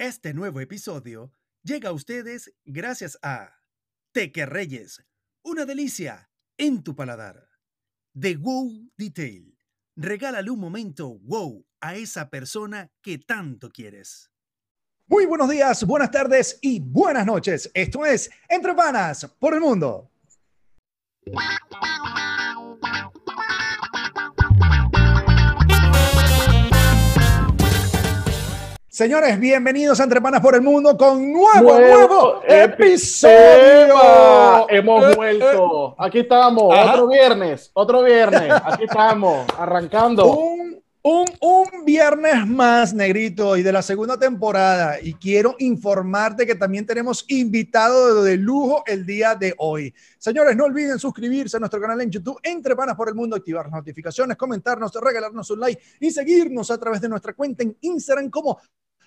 Este nuevo episodio llega a ustedes gracias a Teque Reyes, una delicia en tu paladar. The Wow Detail. Regálale un momento wow a esa persona que tanto quieres. Muy buenos días, buenas tardes y buenas noches. Esto es Entre Panas por el Mundo. Señores, bienvenidos a Entre Panas por el Mundo con nuevo, nuevo, episodio. Hemos Eh, vuelto. Aquí estamos, Ajá. otro viernes, otro viernes. Aquí estamos, arrancando. Un, un, un viernes más, negrito, y de la segunda temporada. Y quiero informarte que también tenemos invitado de lujo el día de hoy. Señores, no olviden suscribirse a nuestro canal en YouTube, Entre Panas por el Mundo, activar las notificaciones, comentarnos, regalarnos un like y seguirnos a través de nuestra cuenta en Instagram como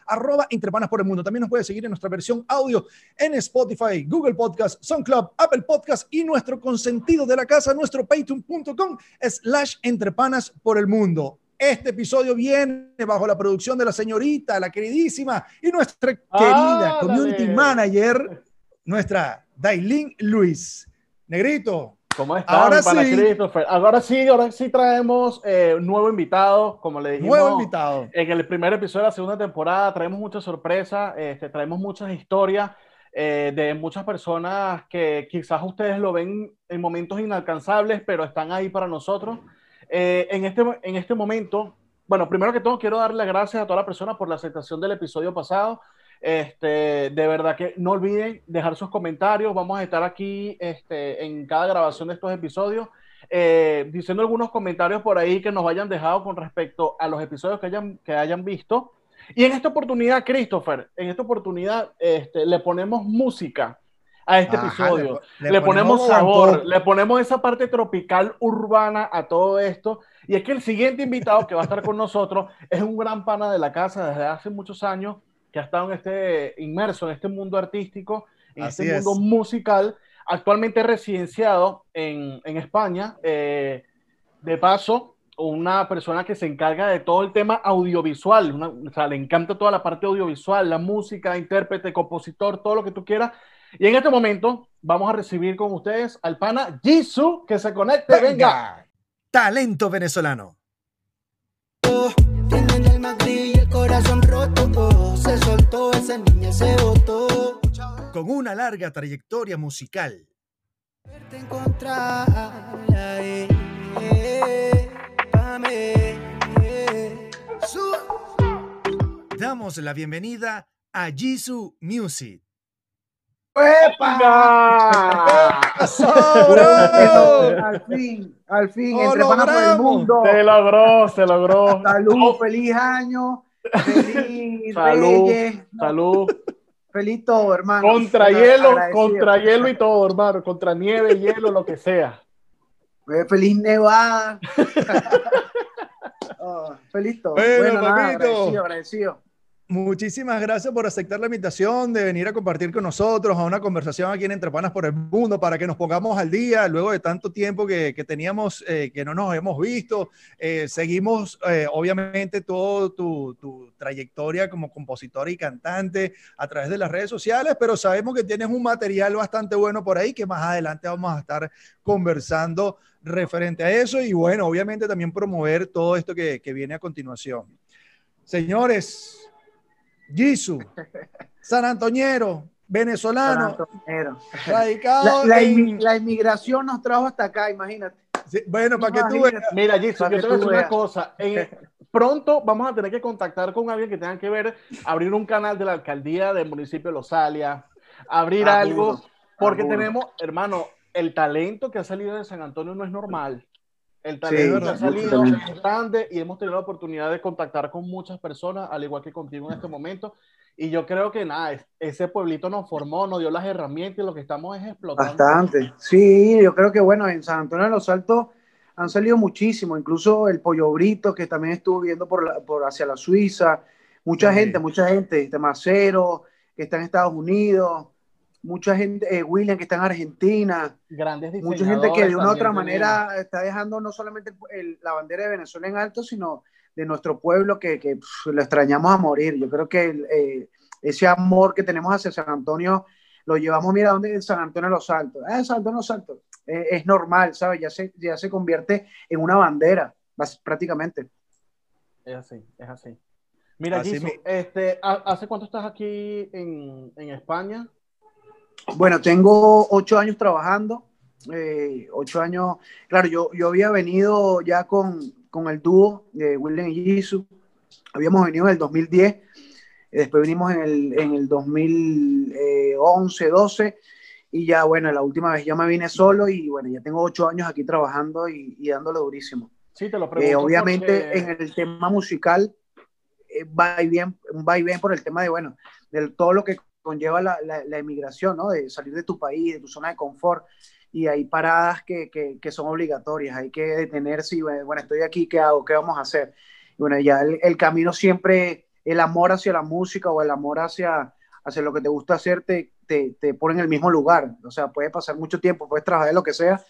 arroba Entre Panas por el Mundo. También nos puede seguir en nuestra versión audio en Spotify, Google Podcast, SoundCloud, Apple Podcast y nuestro consentido de la casa, nuestro patreon.com slash Entre Panas por el Mundo. Este episodio viene bajo la producción de la señorita, la queridísima y nuestra querida Ah, community manager, nuestra Dailin Luis. Negrito, ¿Cómo está, Ahora sí. Christopher? Ahora sí, ahora sí traemos eh, un nuevo invitado, como le dijimos. nuevo invitado. En el primer episodio de la segunda temporada traemos muchas sorpresas, este, traemos muchas historias eh, de muchas personas que quizás ustedes lo ven en momentos inalcanzables, pero están ahí para nosotros. Eh, en, este, en este momento, bueno, primero que todo quiero darle las gracias a toda la persona por la aceptación del episodio pasado. Este, de verdad que no olviden dejar sus comentarios. Vamos a estar aquí este, en cada grabación de estos episodios eh, diciendo algunos comentarios por ahí que nos hayan dejado con respecto a los episodios que hayan, que hayan visto. Y en esta oportunidad, Christopher, en esta oportunidad este, le ponemos música a este Ajá, episodio. le- Le, le ponemos, ponemos sabor, le ponemos esa parte tropical urbana a todo esto. Y es que el siguiente invitado que va a estar con nosotros es un gran pana de la casa desde hace muchos años, que ha estado en este, inmerso en este mundo artístico, en Así este es. mundo musical, actualmente residenciado en, en España. eh, de paso, una persona que se encarga de todo el tema audiovisual, una- o sea, le encanta toda la parte audiovisual, la música, intérprete, compositor, todo lo que tú quieras. Y en este momento vamos a recibir con ustedes al pana Jisoo, que se conecte, venga. Venga. Talento venezolano. Tiene el Madrid y el corazón oh, se soltó, esa niña se botó. Con una larga trayectoria musical, eh, eh, eh. Damos la bienvenida a Jisoo Music. ¡Epa! Al fin, al fin, ¡Lo entre por el mundo. Se logró, se logró. Salud, feliz año, feliz Salud, Reyes, salud. feliz todo, hermano. Contra Bueno, hielo, agradecido. contra hielo y todo, hermano. Contra nieve, hielo, lo que sea. Eh, Feliz nevada. Oh, feliz todo. Bueno, nada, papito. agradecido, agradecido. Muchísimas gracias por aceptar la invitación de venir a compartir con nosotros a una conversación aquí en Entre Panas por el Mundo para que nos pongamos al día luego de tanto tiempo que, que teníamos, eh, que no nos hemos visto. Eh, seguimos, eh, obviamente, todo tu, tu trayectoria como compositor y cantante a través de las redes sociales, pero sabemos que tienes un material bastante bueno por ahí que más adelante vamos a estar conversando referente a eso y bueno, obviamente también promover todo esto que, que viene a continuación. Señores, Jisoo, San Antoñero, venezolano, San radicado La, la en- la inmigración nos trajo hasta acá, imagínate. Sí, bueno, para que tú veas. Mira, Jisoo, Para yo que te voy a tú decir una cosa. En- pronto vamos a tener que contactar con alguien que tenga que ver, abrir un canal de la alcaldía del municipio de Losalia, abrir Ah, algo, porque ah, tenemos, hermano, el talento que ha salido de San Antonio no es normal. El Sí, talento que ha salido grande y hemos tenido la oportunidad de contactar con muchas personas, al igual que contigo en este momento. Y yo creo que nada, es- ese pueblito nos formó, nos dio las herramientas y lo que estamos es explotando. Bastante. Sí, yo creo que bueno, en San Antonio de los Altos han salido muchísimo, incluso el Pollo Brito, que también estuvo viendo por, la- por hacia la Suiza, mucha Sí. gente, mucha gente, este Macero, que está en Estados Unidos, mucha gente, eh, William, que está en Argentina, Grandes mucha gente que de una u otra manera está dejando no solamente el- el- la bandera de Venezuela en alto, sino de nuestro pueblo que, que lo extrañamos a morir. Yo creo que el, eh, ese amor que tenemos hacia San Antonio, lo llevamos, mira, ¿dónde es San Antonio de los Altos? Ah, San Antonio de los Altos. es normal, ¿sabes? Ya se, ya se convierte en una bandera, prácticamente. Es así, es así. Mira, este, ¿hace cuánto estás aquí en, en, España? Bueno, tengo ocho años trabajando, eh, ocho años, claro, yo, yo había venido ya con, con el dúo de William y Jesus, habíamos venido en el 2010, después vinimos en el, en el 2011, 12, y ya, bueno, la última vez ya me vine solo y bueno, ya tengo ocho años aquí trabajando y, y dándole durísimo. Sí, te lo pregunto. Eh, obviamente en el tema musical eh, va y bien, va y bien por el tema de, bueno, de todo lo que conlleva la, emigración, ¿no? De salir de tu país, de tu zona de confort, y hay paradas que, que, son obligatorias, hay que detenerse y, bueno, estoy aquí, ¿qué hago? ¿Qué vamos a hacer? Y bueno, ya el, camino siempre, el amor hacia la música o el amor hacia, hacia lo que te gusta hacer, te, te, te pone en el mismo lugar. O sea, puede pasar mucho tiempo, puedes trabajar de lo que sea,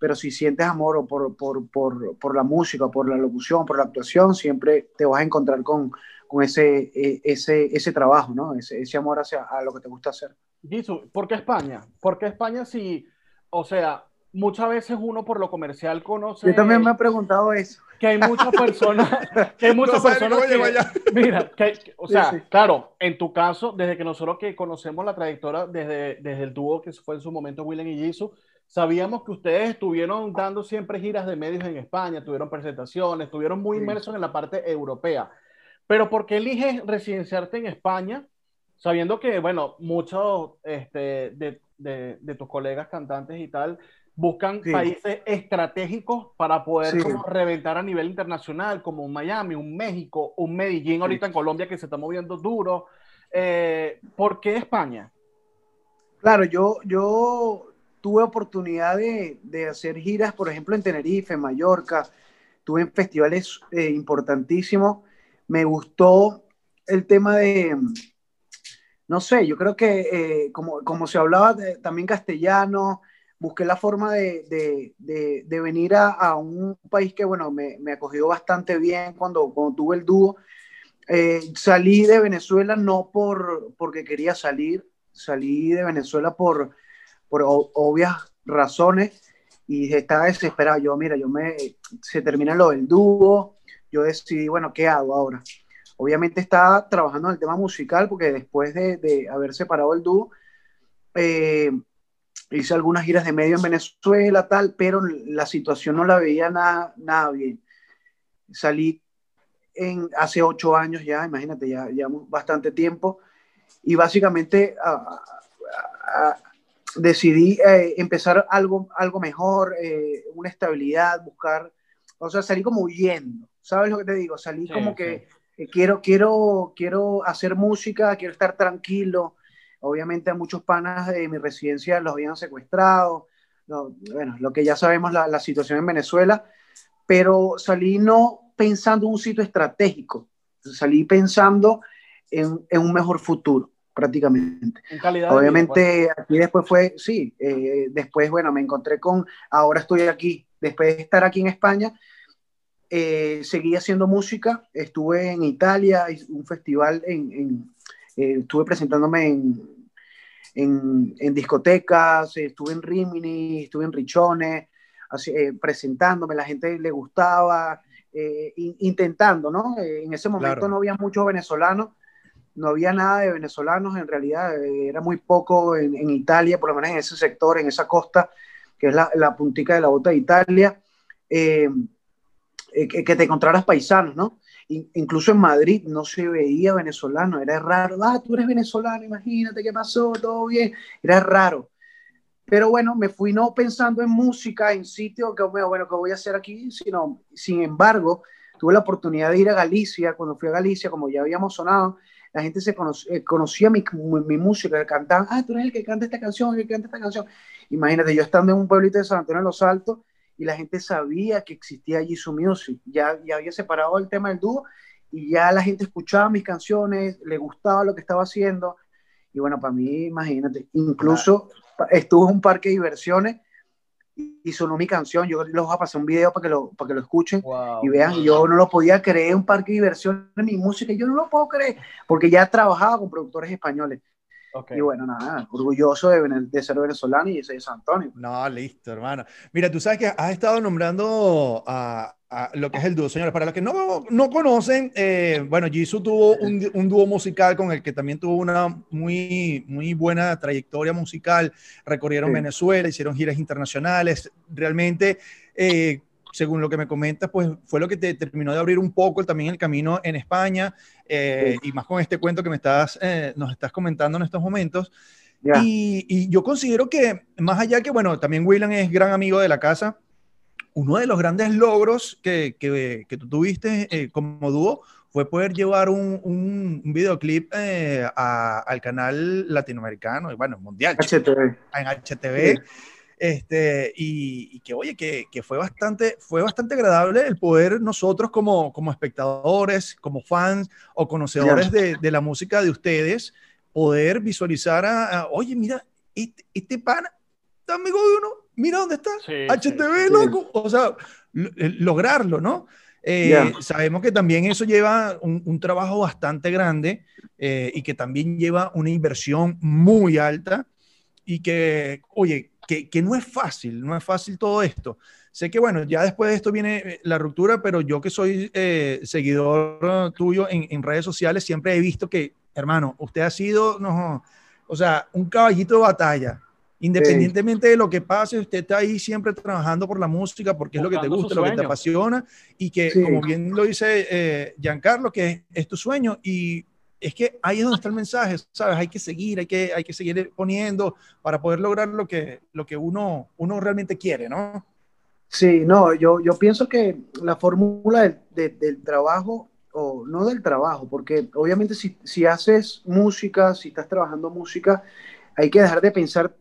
pero si sientes amor por, por, por, por, la música, por la locución, por la actuación, siempre te vas a encontrar con, con ese, e, ese, ese trabajo, ¿no? Ese, ese amor hacia a lo que te gusta hacer. Gisu, ¿por qué España? ¿Por qué España si, o sea, muchas veces uno por lo comercial conoce... Yo también me he preguntado eso. Que hay muchas personas, que hay muchas personas que, mira, que, o sea, claro, en tu caso, desde que nosotros que conocemos la trayectoria desde, desde el dúo que fue en su momento William y Jisoo, Sabíamos que ustedes estuvieron dando siempre giras de medios en España, tuvieron presentaciones, estuvieron muy inmersos en la parte europea. Pero ¿por qué eliges residenciarte en España, sabiendo que, bueno, muchos este, de, de, tus colegas cantantes y tal buscan países estratégicos para poder reventar a nivel internacional, como un Miami, un México, un Medellín ahorita en Colombia que se está moviendo duro? Eh, ¿Por qué España? Claro, yo, yo tuve oportunidad de, de, hacer giras, por ejemplo, en Tenerife, en Mallorca, tuve en festivales eh, importantísimos. Me gustó el tema de, no sé, yo creo que eh, como, como se hablaba también castellano, busqué la forma de, de, de venir a, a, un país que, bueno, me, me, acogió bastante bien cuando, cuando tuve el dúo. Eh, salí de Venezuela no por, porque quería salir, salí de Venezuela por por obvias razones y estaba desesperado. Yo, mira, yo me, se termina lo del dúo, yo decidí, bueno, ¿qué hago ahora? Obviamente estaba trabajando en el tema musical porque después de, de haber separado el dúo, eh, hice algunas giras de medio en Venezuela, tal, pero la situación no la veía nada, nada bien. Salí en, hace ocho años ya, imagínate, ya llevamos bastante tiempo, y básicamente decidí eh, empezar algo, algo mejor, eh, una estabilidad, buscar, o sea, salí como huyendo, ¿sabes lo que te digo? Salí como que quiero, quiero, quiero hacer música, quiero estar tranquilo. Obviamente a muchos panas de mi residencia los habían secuestrado, bueno, lo que ya sabemos, la, la, situación en Venezuela, pero salí no pensando en un sitio estratégico, salí pensando en, en un mejor futuro prácticamente. Obviamente pues. aquí después fue, sí, eh, después, bueno, me encontré con, ahora estoy aquí, después de estar aquí en España, eh, seguí haciendo música, estuve en Italia, un festival, en, eh, estuve presentándome en, en, discotecas, estuve en Rimini, estuve en Richones, así, presentándome, la gente le gustaba, intentando, ¿no? en ese momento no había muchos venezolanos, no había nada de venezolanos, en realidad eh, era muy poco en, Italia, por lo menos en ese sector, en esa costa, que es la, la puntica de la bota de Italia, eh, eh, que, te encontraras paisanos, ¿no? incluso en Madrid no se veía venezolano, era raro, ah, tú eres venezolano, imagínate qué pasó, todo bien, era raro. Pero bueno, me fui no pensando en música, en sitio, que bueno, ¿qué voy a hacer aquí? Sino, sin embargo, tuve la oportunidad de ir a Galicia, cuando fui a Galicia, como ya habíamos sonado, la gente se eh, conocía mi, mi, música, cantaban, ah, tú eres el que canta esta canción, el que canta esta canción. Imagínate, yo estando en un pueblito de San Antonio de los Altos y la gente sabía que existía allí su music, ya, ya había separado el tema del dúo y ya la gente escuchaba mis canciones, le gustaba lo que estaba haciendo. Y bueno, para mí, imagínate, incluso estuve en un parque de diversiones y sonó mi canción. Yo les voy a pasar un video para que lo, para que lo escuchen y vean. yo no lo podía creer, un parque de diversión en mi música. Yo no lo puedo creer, porque ya trabajaba con productores españoles. Y bueno, nada, orgulloso de, de, ser venezolano y de ser de San Antonio. No, listo, hermano. Mira, tú sabes que has estado nombrando a, lo que es el dúo, señores. Para los que no, no conocen, eh, bueno, Jisoo tuvo un, un, dúo musical con el que también tuvo una muy, muy buena trayectoria musical. Recorrieron Venezuela, hicieron giras internacionales. Realmente, eh, según lo que me comentas, pues fue lo que te terminó de abrir un poco también el camino en España eh, y más con este cuento que me estás, eh, nos estás comentando en estos momentos. Y, y, yo considero que, más allá que, bueno, también William es gran amigo de la casa, uno de los grandes logros que, que, que tú tuviste eh, como dúo fue poder llevar un, un, videoclip al canal latinoamericano y, bueno, mundial. HTV. En HTV. Este, y, que, oye, que, que, fue, bastante, fue bastante agradable el poder nosotros como, como espectadores, como fans o conocedores de, de, la música de ustedes, poder visualizar a, oye, mira, este, este pana, está amigo de uno, mira dónde está, HTV, loco, o sea, lograrlo, ¿no? Eh, sabemos que también eso lleva un, un trabajo bastante grande eh, y que también lleva una inversión muy alta y que, oye, que, no es fácil, no es fácil todo esto. Sé que, bueno, ya después de esto viene eh, la ruptura, pero yo que soy eh, seguidor tuyo en, redes sociales, siempre he visto que, hermano, usted ha sido, no, o sea, un caballito de batalla. Independientemente de lo que pase, usted está ahí siempre trabajando por la música, porque es lo que te gusta, lo que te apasiona, y que, como bien lo dice eh, Giancarlo, que es tu sueño, y es que ahí es donde está el mensaje, ¿sabes? Hay que seguir, hay que, hay que seguir poniendo para poder lograr lo que, lo que uno, uno realmente quiere, ¿no? Sí, no, yo, yo pienso que la fórmula del, trabajo, o no del trabajo, porque obviamente si, si, haces música, si estás trabajando música, hay que dejar de pensar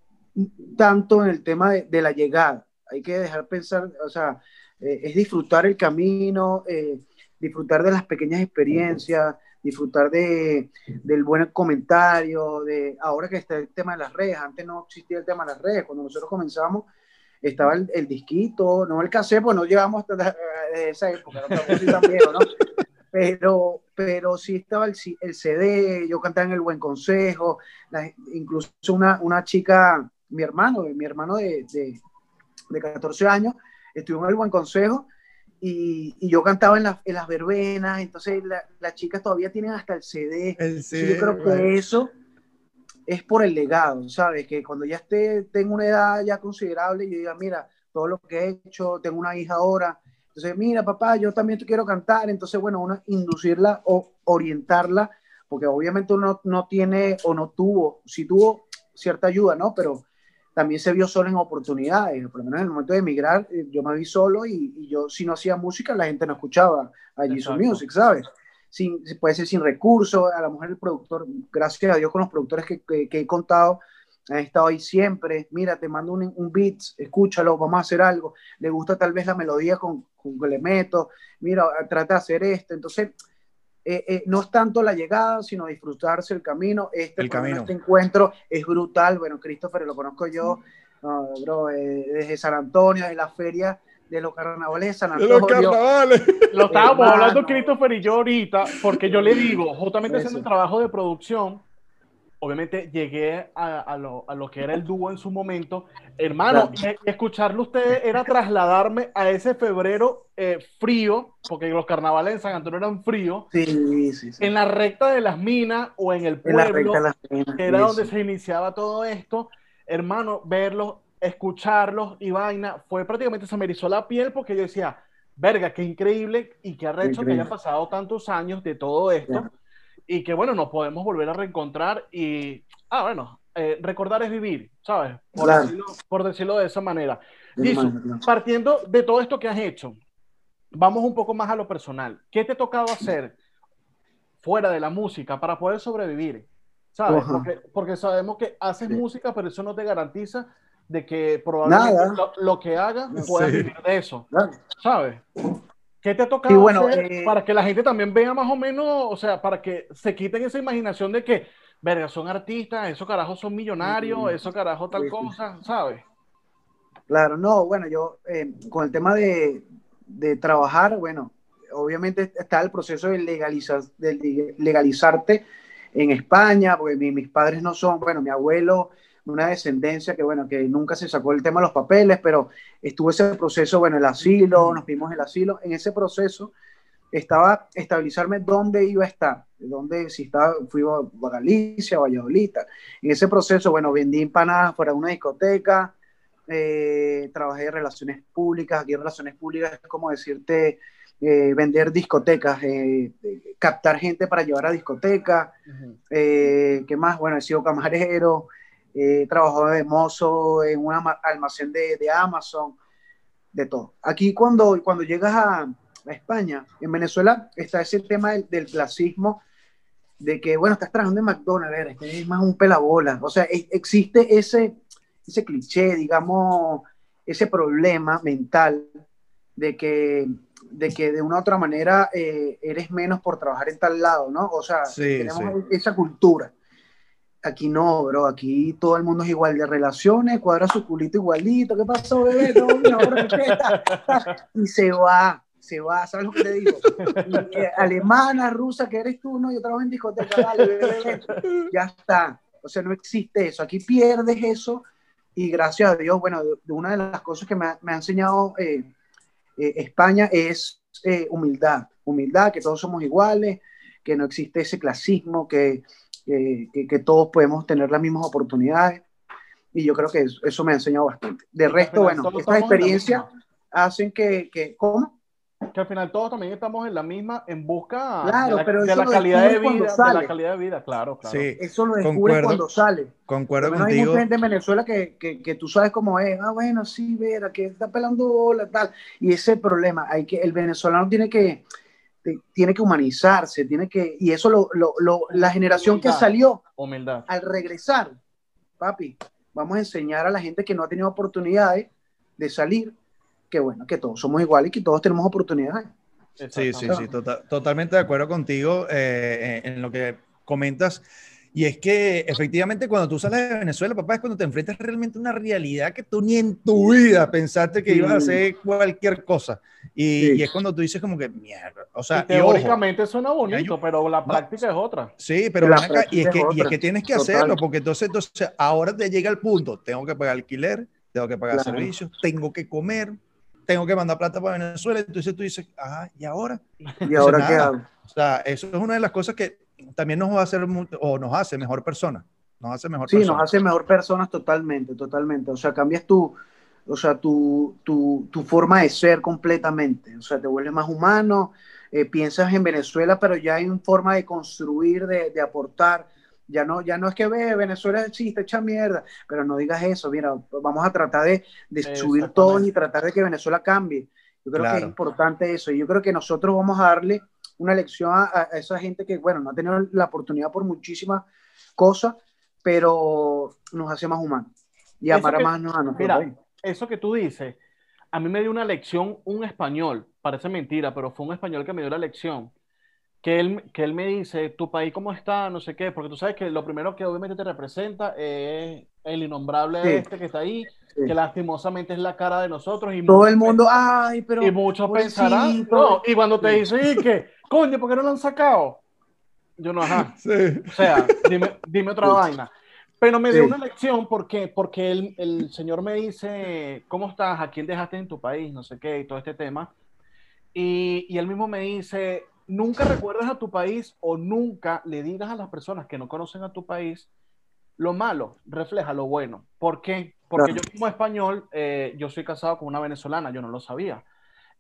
tanto en el tema de, la llegada, hay que dejar pensar, o sea, eh, es disfrutar el camino, eh, disfrutar de las pequeñas experiencias disfrutar de, del buen comentario, de ahora que está el tema de las redes, antes no existía el tema de las redes, cuando nosotros comenzamos estaba el, el disquito, no el cassette, pues no llevamos de esa época, no ¿no? Pero, pero sí estaba el, el, CD, yo cantaba en El Buen Consejo, incluso una, una chica, mi hermano, mi hermano de, de, de 14 años, estuvo en El Buen Consejo y, y, yo cantaba en, en, las verbenas, entonces las chicas todavía tienen hasta el CD. yo creo que eso es por el legado, ¿sabes? Que cuando ya esté, tengo una edad ya considerable, yo diga, mira, todo lo que he hecho, tengo una hija ahora, entonces, mira, papá, yo también te quiero cantar, entonces, bueno, uno inducirla o orientarla, porque obviamente uno no tiene o no tuvo, sí tuvo cierta ayuda, ¿no? Pero también se vio solo en oportunidades, por lo menos en el momento de emigrar, eh, yo me vi solo y, yo si no hacía música, la gente no escuchaba allí su music, ¿sabes? Sin, puede ser sin recursos, a la mujer el productor, gracias a Dios con los productores que, que, he contado, han estado ahí siempre, mira, te mando un, un, beat, escúchalo, vamos a hacer algo, le gusta tal vez la melodía con, con que le meto, mira, trata de hacer esto, entonces eh, eh, no es tanto la llegada, sino disfrutarse el camino. Este, el camino. este encuentro es brutal. Bueno, Christopher lo conozco yo, bro, eh, desde San Antonio, de la feria de los carnavales de San Antonio. De los carnavales. Lo estábamos hablando Christopher y yo ahorita, porque yo le digo, justamente haciendo el trabajo de producción, obviamente llegué a, lo, a, lo, que era el dúo en su momento. Hermano, y, escucharlo usted era trasladarme a ese febrero eh, frío, porque los carnavales en San Antonio eran fríos, sí, sí, en la recta de las minas o en el pueblo, que era donde se iniciaba todo esto. Hermano, verlos, escucharlos y vaina, fue prácticamente se me erizó la piel porque yo decía, verga, qué increíble y qué arrecho que hayan pasado tantos años de todo esto y que bueno, nos podemos volver a reencontrar y, ah, bueno, eh, recordar es vivir, ¿sabes? Por, decirlo, de esa manera. Y partiendo de todo esto que has hecho, vamos un poco más a lo personal. ¿Qué te ha tocado hacer fuera de la música para poder sobrevivir? ¿Sabes? Porque, sabemos que haces música, pero eso no te garantiza de que probablemente lo, que hagas puedas vivir de eso. ¿Sabes? ¿Qué te ha tocado bueno, hacer eh, para que la gente también vea más o menos, o sea, para que se quiten esa imaginación de que, verga, son artistas, esos carajos son millonarios, esos carajos tal cosa, ¿sabes? Claro, no, bueno, yo eh, con el tema de, de, trabajar, bueno, obviamente está el proceso de, legalizar, de legalizarte en España, porque mis padres no son, bueno, mi abuelo, una descendencia que, bueno, que nunca se sacó el tema de los papeles, pero estuvo ese proceso, bueno, el asilo, nos vimos el asilo, en ese proceso estaba estabilizarme dónde iba a estar, dónde, si estaba, fui a Galicia, a Valladolid, en ese proceso, bueno, vendí empanadas fuera de una discoteca, eh, trabajé en relaciones públicas, aquí en relaciones públicas es como decirte, eh, vender discotecas, eh, captar gente para llevar a discotecas, ¿qué más? Bueno, he sido camarero, he trabajado de mozo en un almacén de, de, Amazon, de todo. Aquí cuando, cuando llegas a, a, España, en Venezuela está ese tema del, del clasismo, de que, bueno, estás trabajando en McDonald's, es más un pelabola, o sea, existe ese, ese cliché, digamos, ese problema mental de que de que de una u otra manera eh, eres menos por trabajar en tal lado, ¿no? O sea, tenemos esa cultura. Aquí no, bro, aquí todo el mundo es igual de relaciones, cuadra su culito igualito, ¿qué pasó, bebé? No, y se va, se va, ¿sabes lo que te digo? Eh, alemana, rusa, que eres tú, no, yo trabajo en discoteca, dale, bebé, ya está. O sea, no existe eso. Aquí pierdes eso y gracias a Dios, bueno, una de las cosas que me ha, enseñado eh, eh, España es humildad, humildad, que todos somos iguales, que no existe ese clasismo, que, que, todos podemos tener las mismas oportunidades. Y yo creo que eso, me ha enseñado bastante. De resto, bueno, estas experiencias hacen que, que, ¿cómo? que al final todos también estamos en la misma, en busca de, la, calidad de vida, de la calidad de vida, claro, claro. Sí, eso lo descubres cuando sale. Concuerdo contigo. Hay mucha gente en Venezuela que, que, que, tú sabes cómo es, ah, bueno, sí, vera, que está pelando bola, tal, y ese problema, hay que, el venezolano tiene que, tiene que humanizarse, tiene que, y eso lo, lo, lo la generación que salió, humildad. al regresar, papi, vamos a enseñar a la gente que no ha tenido oportunidades de salir, que bueno, que todos somos iguales y que todos tenemos oportunidades. Sí, sí, sí, tota-, totalmente de acuerdo contigo eh, en lo que comentas. Y es que efectivamente cuando tú sales de Venezuela, papá, es cuando te enfrentas realmente a una realidad que tú ni en tu vida pensaste que ibas a hacer cualquier cosa. Y, es cuando tú dices como que, mierda, o sea... teóricamente suena bonito, pero la práctica es otra. Sí, pero y, es que, y es que tienes que hacerlo, porque entonces, entonces ahora te llega el punto, tengo que pagar alquiler, tengo que pagar servicios, tengo que comer, tengo que mandar plata para Venezuela. Entonces tú dices, ajá, ¿y ahora? ¿Y ahora qué hago? O sea, eso es una de las cosas que también nos va a hacer, o nos hace mejor persona. Nos hace mejor sí, nos hace mejor personas totalmente, totalmente. O sea, cambias tu, o sea, tu, tu, tu forma de ser completamente. O sea, te vuelves más humano, eh, piensas en Venezuela, pero ya hay una forma de construir, de, de aportar ya no, ya no es que ve, Venezuela existe, echa mierda, pero no digas eso, mira, vamos a tratar de, de subir todo y tratar de que Venezuela cambie. Yo creo que es importante eso y yo creo que nosotros vamos a darle una lección a, esa gente que, bueno, no ha tenido la oportunidad por muchísimas cosas, pero nos hace más humanos y amar más a nosotros. Mira, eso que tú dices, a mí me dio una lección un español, parece mentira, pero fue un español que me dio la lección que él, que él me dice, tu país cómo está, no sé qué, porque tú sabes que lo primero que obviamente te representa es el innombrable este que está ahí, que lastimosamente es la cara de nosotros. Y Todo el mundo, ay, pero... Y muchos pensarán, no, y cuando te dicen, ¿y qué? Coño, ¿por qué no lo han sacado? Yo no, ajá. O sea, dime, dime otra vaina. Pero me dio una lección, ¿por qué? Porque el, el señor me dice, ¿cómo estás? ¿A quién dejaste en tu país? No sé qué, y todo este tema. Y, y él mismo me dice, nunca recuerdes a tu país o nunca le digas a las personas que no conocen a tu país lo malo, refleja lo bueno. ¿Por qué? Porque yo como español, eh, yo soy casado con una venezolana, yo no lo sabía.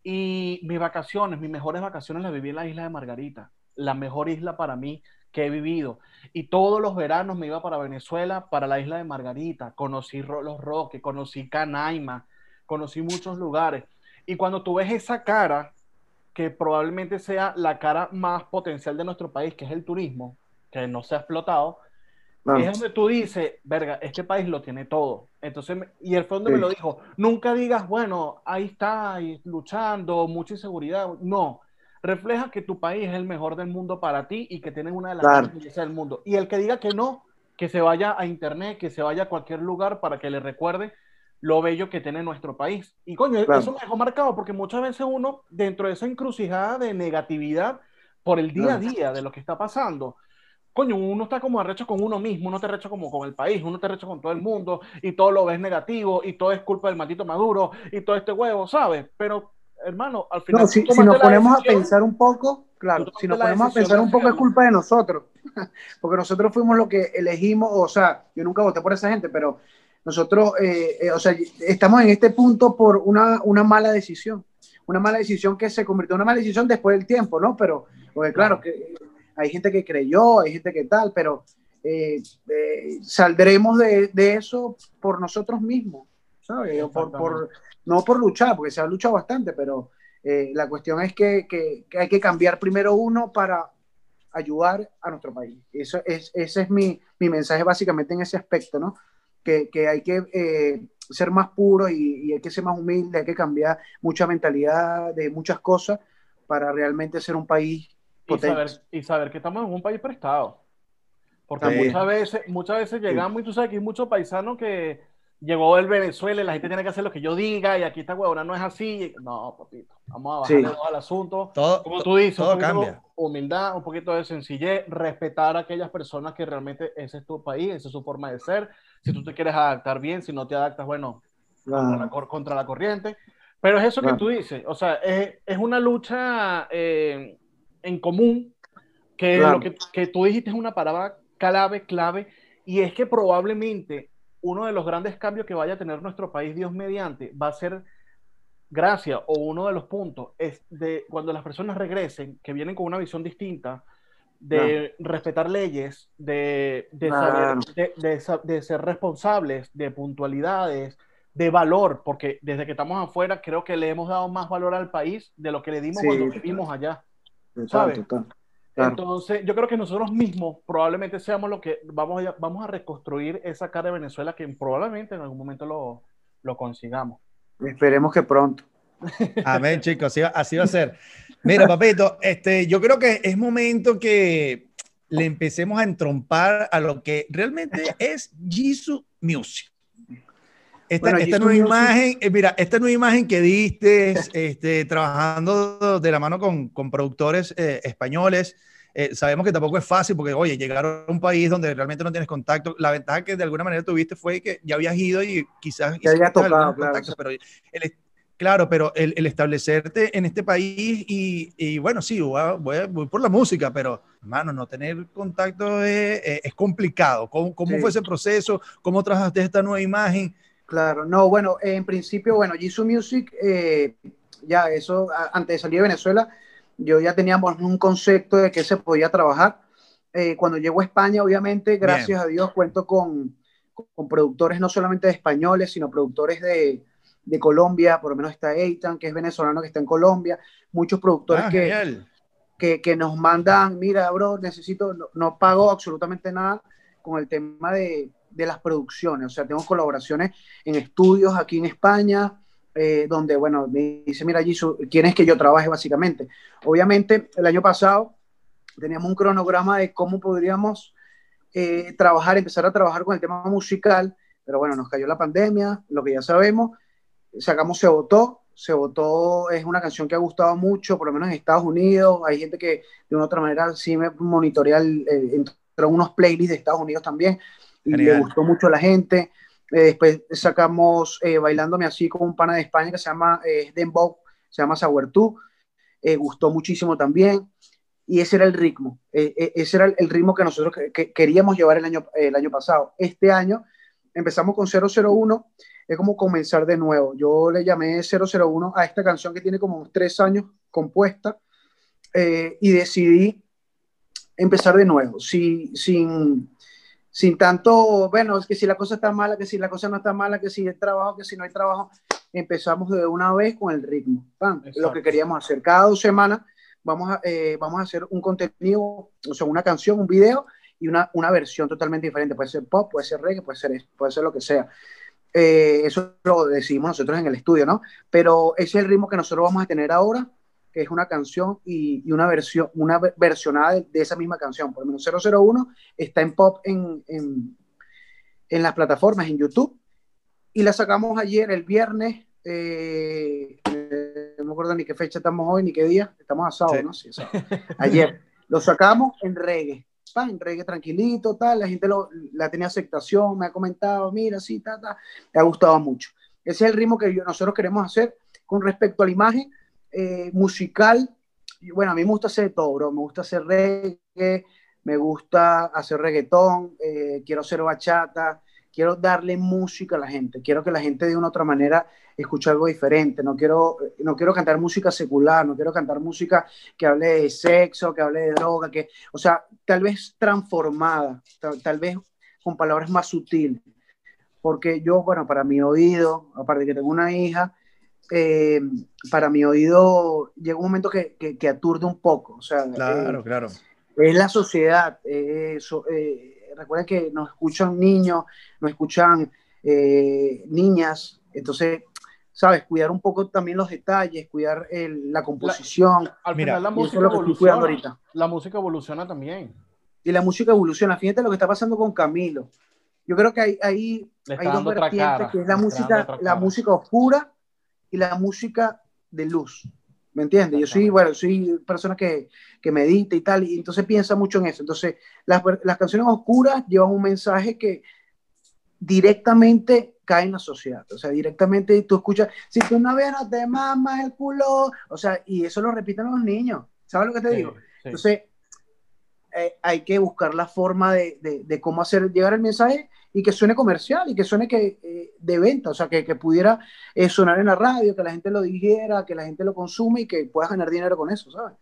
Y mis vacaciones, mis mejores vacaciones las viví en la isla de Margarita, la mejor isla para mí que he vivido. Y todos los veranos me iba para Venezuela, para la isla de Margarita. Conocí Los Roques, conocí Canaima, conocí muchos lugares. Y cuando tú ves esa cara que probablemente sea la cara más potencial de nuestro país, que es el turismo, que no se ha explotado, es donde tú dices, verga, este país lo tiene todo. Entonces, y el fondo me lo dijo, nunca digas, bueno, ahí está, luchando, mucha inseguridad. No, refleja que tu país es el mejor del mundo para ti y que tienes una de las mejores del mundo. Y el que diga que no, que se vaya a internet, que se vaya a cualquier lugar para que le recuerde lo bello que tiene nuestro país. Y coño, eso me dejó marcado porque muchas veces uno, dentro de esa encrucijada de negatividad por el día a día de lo que está pasando, coño, uno está como arrecho con uno mismo, uno te arrecho como con el país, uno te arrecho con todo el mundo y todo lo ves negativo y todo es culpa del maldito Maduro y todo este huevo, ¿sabes? Pero, hermano, al final... si, nos ponemos a pensar un poco, claro, si nos ponemos a pensar un poco es culpa de nosotros, porque nosotros fuimos los que elegimos, o sea, yo nunca voté por esa gente, pero nosotros, eh, eh, o sea, estamos en este punto por una, una mala decisión, una mala decisión que se convirtió en una mala decisión después del tiempo, ¿no? Pero, porque claro, que hay gente que creyó, hay gente que tal, pero eh, saldremos de, de, eso por nosotros mismos, ¿sabes? Por, por, no por luchar, porque se ha luchado bastante, pero la cuestión es que, que, que, hay que cambiar primero uno para ayudar a nuestro país. Eso es, ese es mi, mi mensaje básicamente en ese aspecto, ¿no? que, hay que eh, ser más puro y, hay que ser más humilde, hay que cambiar mucha mentalidad de muchas cosas para realmente ser un país potente. Y saber, que estamos en un país prestado. Porque muchas veces, muchas veces llegamos y tú sabes que hay muchos paisanos que llegó el Venezuela y la gente tiene que hacer lo que yo diga y aquí esta huevona no es así. No, papito, vamos a bajar al asunto. Todo, Como tú dices, todo cambia. humildad, un poquito de sencillez, respetar a aquellas personas que realmente ese es tu país, esa es su forma de ser si tú te quieres adaptar bien, si no te adaptas, bueno, contra, la, corriente. Pero es eso que tú dices, o sea, es, es una lucha eh, en común, que lo que, que, tú dijiste es una parada clave, clave, y es que probablemente uno de los grandes cambios que vaya a tener nuestro país, Dios mediante, va a ser gracias, o uno de los puntos, es de cuando las personas regresen, que vienen con una visión distinta, de respetar leyes, de, de, ser responsables, de puntualidades, de valor, porque desde que estamos afuera creo que le hemos dado más valor al país de lo que le dimos cuando vivimos allá. Entonces, yo creo que nosotros mismos probablemente seamos lo que vamos a, vamos a reconstruir esa cara de Venezuela que probablemente en algún momento lo, lo consigamos. Esperemos que pronto. Amén, chicos, así, así va a ser. Mira, papito, este, yo creo que es momento que le empecemos a entrompar a lo que realmente es Jisoo Music. Esta, nueva imagen, eh, mira, esta nueva imagen que diste, este, trabajando de la mano con, con productores eh, españoles, eh, sabemos que tampoco es fácil porque, oye, llegar a un país donde realmente no tienes contacto, la ventaja que de alguna manera tuviste fue que ya habías ido y quizás... Ya había tocado, claro. pero el, Claro, pero el, establecerte en este país y, bueno, sí, voy, por la música, pero hermano, no tener contacto es, complicado. ¿Cómo, fue ese proceso? ¿Cómo trabajaste esta nueva imagen? Claro, no, bueno, en principio, bueno, Jisoo Music, eh, ya eso, antes de salir de Venezuela, yo ya teníamos un concepto de que se podía trabajar. Eh, cuando llego a España, obviamente, gracias a Dios, cuento con, con productores no solamente españoles, sino productores de, de Colombia, por lo menos está Eitan, que es venezolano, que está en Colombia, muchos productores ah, que, que, nos mandan, mira, bro, necesito, no, pago absolutamente nada con el tema de, de, las producciones, o sea, tengo colaboraciones en estudios aquí en España, eh, donde, bueno, me dice, mira, Jisoo, ¿quién que yo trabaje básicamente? Obviamente, el año pasado teníamos un cronograma de cómo podríamos eh, trabajar, empezar a trabajar con el tema musical, pero bueno, nos cayó la pandemia, lo que ya sabemos, sacamos Se Votó. Se Votó es una canción que ha gustado mucho, por lo menos en Estados Unidos. Hay gente que de una otra manera sí me monitorea, el, unos playlists de Estados Unidos también. Y le gustó mucho a la gente. Eh, después sacamos eh, Bailándome así con un pana de España que se llama eh, Dembow, se llama Sauertú. Eh, gustó muchísimo también. Y ese era el ritmo. ese era el ritmo que nosotros queríamos llevar el año, el año pasado. Este año empezamos con 001 es como comenzar de nuevo. Yo le llamé 001 a esta canción que tiene como tres años compuesta eh, y decidí empezar de nuevo, sin, sin, sin tanto, bueno, es que si la cosa está mala, que si la cosa no está mala, que si hay trabajo, que si no hay trabajo, empezamos de una vez con el ritmo, lo que queríamos hacer. Cada dos semanas vamos a, eh, vamos a hacer un contenido, o sea, una canción, un video y una, una versión totalmente diferente. Puede ser pop, puede ser reggae, puede ser, puede ser lo que sea. Eh, eso lo decidimos nosotros en el estudio, ¿no? Pero ese es el ritmo que nosotros vamos a tener ahora, es una canción y, una versión, una versionada de, esa misma canción. Por lo menos 001 está en pop en, en, las plataformas, en YouTube. y la sacamos ayer, el viernes. Eh, no me acuerdo ni qué fecha estamos hoy, ni qué día. Estamos a sábado, ¿no? Sí, ayer. Lo sacamos en reggae. en reggae tranquilito, tal. La gente lo, la tenía aceptación, me ha comentado, mira, sí, ta, ta. Le ha gustado mucho. Ese es el ritmo que nosotros queremos hacer con respecto a la imagen eh, musical. Bueno, a mí me gusta hacer todo, bro. Me gusta hacer reggae, me gusta hacer reggaetón, eh, quiero hacer bachata, quiero darle música a la gente, quiero que la gente de una otra manera escuche algo diferente, no quiero, no quiero cantar música secular, no quiero cantar música que hable de sexo, que hable de droga, que, o sea, tal vez transformada, tal, vez con palabras más sutiles, porque yo, bueno, para mi oído, aparte de que tengo una hija, eh, para mi oído llega un momento que, que, aturde un poco, o sea, claro, eh, claro. Es la sociedad, eso, eh, recuerden que nos escuchan niños, nos escuchan eh, niñas, entonces, ¿sabes? Cuidar un poco también los detalles, cuidar la composición. al final la música evoluciona. La música evoluciona también. Y la música evoluciona. Fíjate lo que está pasando con Camilo. Yo creo que hay, hay, hay dos vertientes, que es la música, la música oscura y la música de luz. ¿Me entiendes? Yo soy, bueno, soy persona que, que, medita y tal, y entonces piensa mucho en eso. Entonces, las, las canciones oscuras llevan un mensaje que directamente cae en la sociedad. O sea, directamente tú escuchas, si tú no no te mamas el culo, o sea, y eso lo repiten los niños. ¿Sabes lo que te digo? Entonces, eh, hay que buscar la forma de, de, de, cómo hacer llegar el mensaje y que suene comercial y que suene que, eh, de venta, o sea, que, que pudiera eh, sonar en la radio, que la gente lo dijera, que la gente lo consume y que pueda ganar dinero con eso, ¿sabes?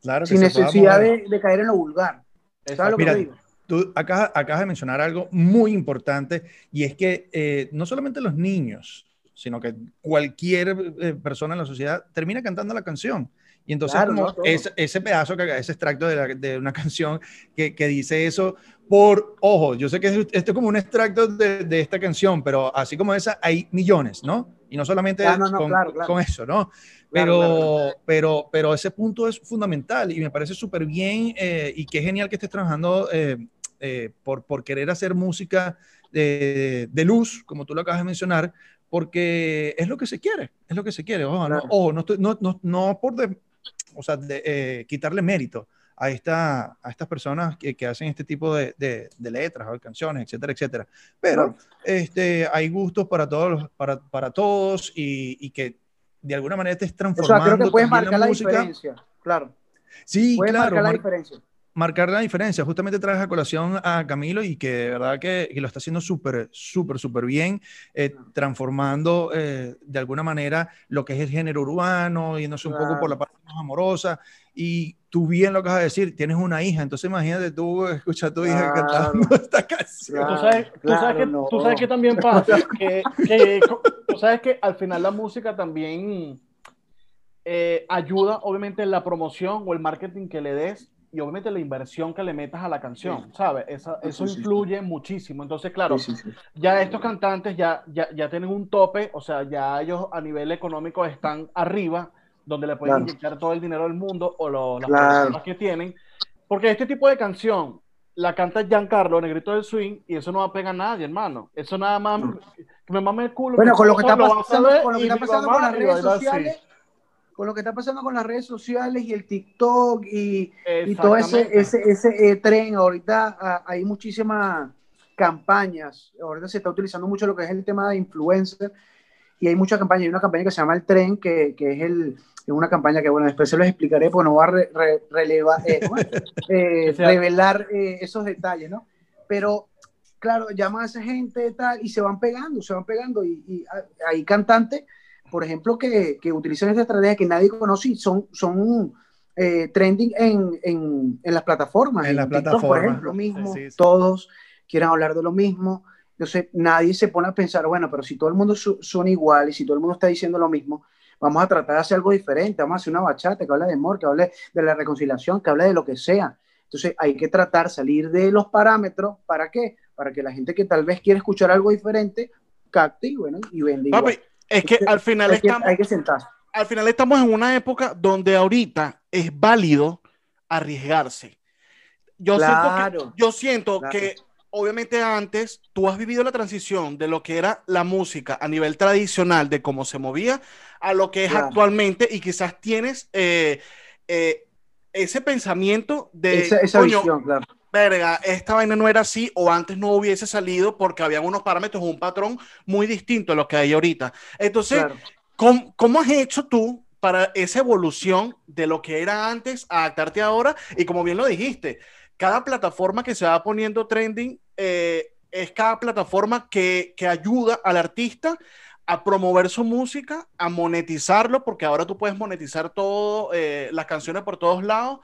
Claro Sin necesidad de, de, caer en lo vulgar. ¿Sabes lo que digo? Tú acabas, acabas, de mencionar algo muy importante y es que eh, no solamente los niños, sino que cualquier persona en la sociedad termina cantando la canción. Y entonces, como ese, pedazo, que, ese extracto de, de una canción que, que, dice eso, por, ojo, yo sé que esto es como un extracto de, de, esta canción, pero así como esa, hay millones, ¿no? Y no solamente ah, con, con, eso, ¿no? Pero, pero, pero ese punto es fundamental y me parece súper bien eh, y qué genial que estés trabajando eh, eh, por, por querer hacer música de, de, luz, como tú lo acabas de mencionar, porque es lo que se quiere, es lo que se quiere. Ojo, no, ojo, no, no, no, no por de, o sea, de, eh, quitarle mérito a, esta, a estas personas que, que hacen este tipo de, de, de, letras o canciones, etcétera, etcétera. Pero este, hay gustos para todos, para, para todos y, y, que de alguna manera te transformando. O sea, creo que puedes marcar la, la diferencia, claro. Sí, puedes claro. marcar la diferencia marcar la diferencia. Justamente traes a colación a Camilo y que de verdad que, que lo está haciendo súper, súper, súper bien, eh, transformando eh, de alguna manera lo que es el género urbano, yéndose un poco por la parte más amorosa. Y tú bien lo que vas a decir, tienes una hija, entonces imagínate tú escuchar a tu hija cantando esta canción. tú sabes, tú sabes, que, tú sabes que también pasa, que, que, tú sabes que al final la música también eh, ayuda, obviamente, en la promoción o el marketing que le des y obviamente la inversión que le metas a la canción, ¿sabes? Eso, eso influye muchísimo. Entonces, claro, ya estos cantantes ya, ya, ya, tienen un tope, o sea, ya ellos a nivel económico están arriba, donde le pueden inyectar todo el dinero del mundo o lo, las personas que tienen. Porque este tipo de canción la canta Giancarlo, Negrito del Swing, y eso no va a pegar a nadie, hermano. Eso nada más que me mame el culo. Bueno, con lo que está pasando, con, lo que está pasando con las redes sociales con lo que está pasando con las redes sociales y el TikTok y, y todo ese, ese, ese eh, tren, ahorita ah, hay muchísimas campañas, ahorita se está utilizando mucho lo que es el tema de influencer y hay muchas campañas, hay una campaña que se llama El Tren, que, que es el, una campaña que, bueno, después se los explicaré, porque no va a re, relevar, eh, eh, revelar esos detalles, ¿no? Pero, claro, llaman a esa gente tal, y se van pegando, se van pegando, y, y ah, hay cantantes por ejemplo, que, que utilizan esta estrategia que nadie conoce y son, son eh, trending en, en, en, las plataformas. En, las plataformas. Por ejemplo, mismo, todos quieren hablar de lo mismo. Entonces, nadie se pone a pensar, bueno, pero si todo el mundo su, son iguales, si todo el mundo está diciendo lo mismo, vamos a tratar de hacer algo diferente, vamos a hacer una bachata que hable de amor, que hable de la reconciliación, que hable de lo que sea. Entonces, hay que tratar salir de los parámetros, ¿para qué? Para que la gente que tal vez quiere escuchar algo diferente capte y, bueno, y vende es que al final estamos. Hay que sentar. Al final estamos en una época donde ahorita es válido arriesgarse. Yo siento que, yo siento que obviamente antes tú has vivido la transición de lo que era la música a nivel tradicional, de cómo se movía, a lo que es actualmente y quizás tienes eh, eh, ese pensamiento de... Esa, visión, claro. Verga, esta vaina no era así o antes no hubiese salido porque había unos parámetros, un patrón muy distinto a lo que hay ahorita. Entonces, ¿cómo, ¿cómo has hecho tú para esa evolución de lo que era antes a adaptarte ahora? Y como bien lo dijiste, cada plataforma que se va poniendo trending eh, es cada plataforma que, que, ayuda al artista a promover su música, a monetizarlo, porque ahora tú puedes monetizar todo, eh, las canciones por todos lados.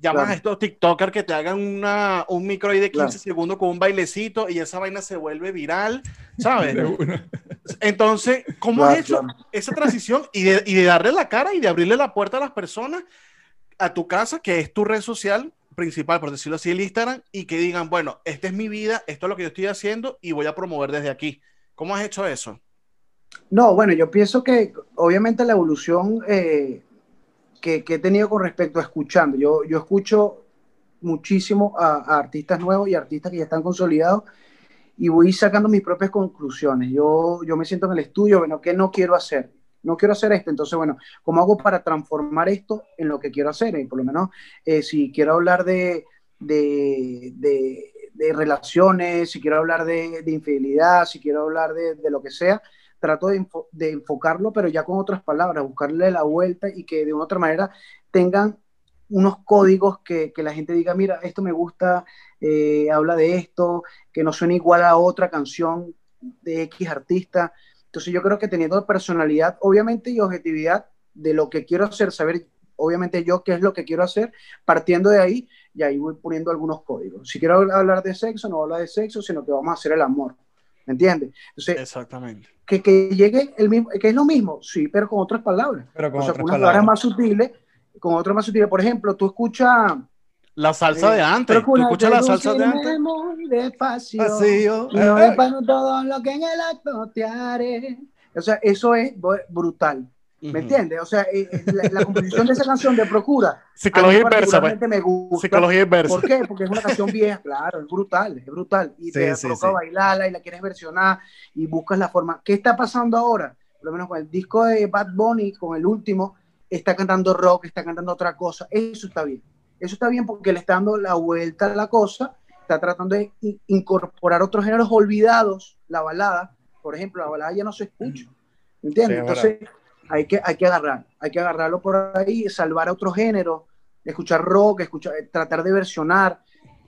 Llamas a estos TikTokers que te hagan una, un micro de 15 segundos con un bailecito y esa vaina se vuelve viral, ¿sabes? Entonces, ¿cómo has hecho esa transición y de, y de darle la cara y de abrirle la puerta a las personas a tu casa, que es tu red social, principal, por decirlo así, el Instagram, y que digan, bueno, esta es mi vida, esto es lo que yo estoy haciendo y voy a promover desde aquí. ¿Cómo has hecho eso? No, bueno, yo pienso que obviamente la evolución eh, que, he tenido con respecto a escuchando, yo, yo escucho muchísimo a, artistas nuevos y artistas que ya están consolidados y voy sacando mis propias conclusiones. Yo, yo me siento en el estudio, bueno, ¿qué no quiero hacer? no quiero hacer esto, entonces, bueno, ¿cómo hago para transformar esto en lo que quiero hacer? Y por lo menos, eh, si quiero hablar de, de, de, relaciones, si quiero hablar de, infidelidad, si quiero hablar de, lo que sea, trato de, enfocarlo, pero ya con otras palabras, buscarle la vuelta y que de una otra manera tengan unos códigos que, que la gente diga, mira, esto me gusta, eh, habla de esto, que no suene igual a otra canción de X artista. Entonces yo creo que teniendo personalidad, obviamente, y objetividad de lo que quiero hacer, saber, obviamente, yo qué es lo que quiero hacer, partiendo de ahí, y ahí voy poniendo algunos códigos. Si quiero hablar de sexo, no hablar de sexo, sino que vamos a hacer el amor. ¿Me entiendes? Exactamente. Que, que, llegue el mismo, que es lo mismo, sí, pero con otras palabras. Pero con o sea, otras unas palabras más sutiles, con otras más sutiles. Por ejemplo, tú escuchas la salsa de antes. ¿Tú escuchas la salsa de antes? Muy despacio. Vacío. No eh, eh. todo lo que en el acto te haré. O sea, eso es brutal. ¿Me entiendes? O sea, eh, la, composición de esa canción de Procura. Psicología inversa. Pues. me gusta. Psicología inversa. ¿Por qué? Porque es una canción vieja, claro, es brutal, es brutal. Y te sí, provoca bailarla y la quieres versionar y buscas la forma. ¿Qué está pasando ahora? Por lo menos con el disco de Bad Bunny, con el último, está cantando rock, está cantando otra cosa. Eso está bien. Eso está bien porque le está dando la vuelta a la cosa, está tratando de incorporar otros géneros olvidados, la balada, por ejemplo, la balada ya no se escucha, ¿entiendes? Entonces hay que, hay que agarrar, hay que agarrarlo por ahí, salvar a otro género, escuchar rock, escuchar, tratar de versionar,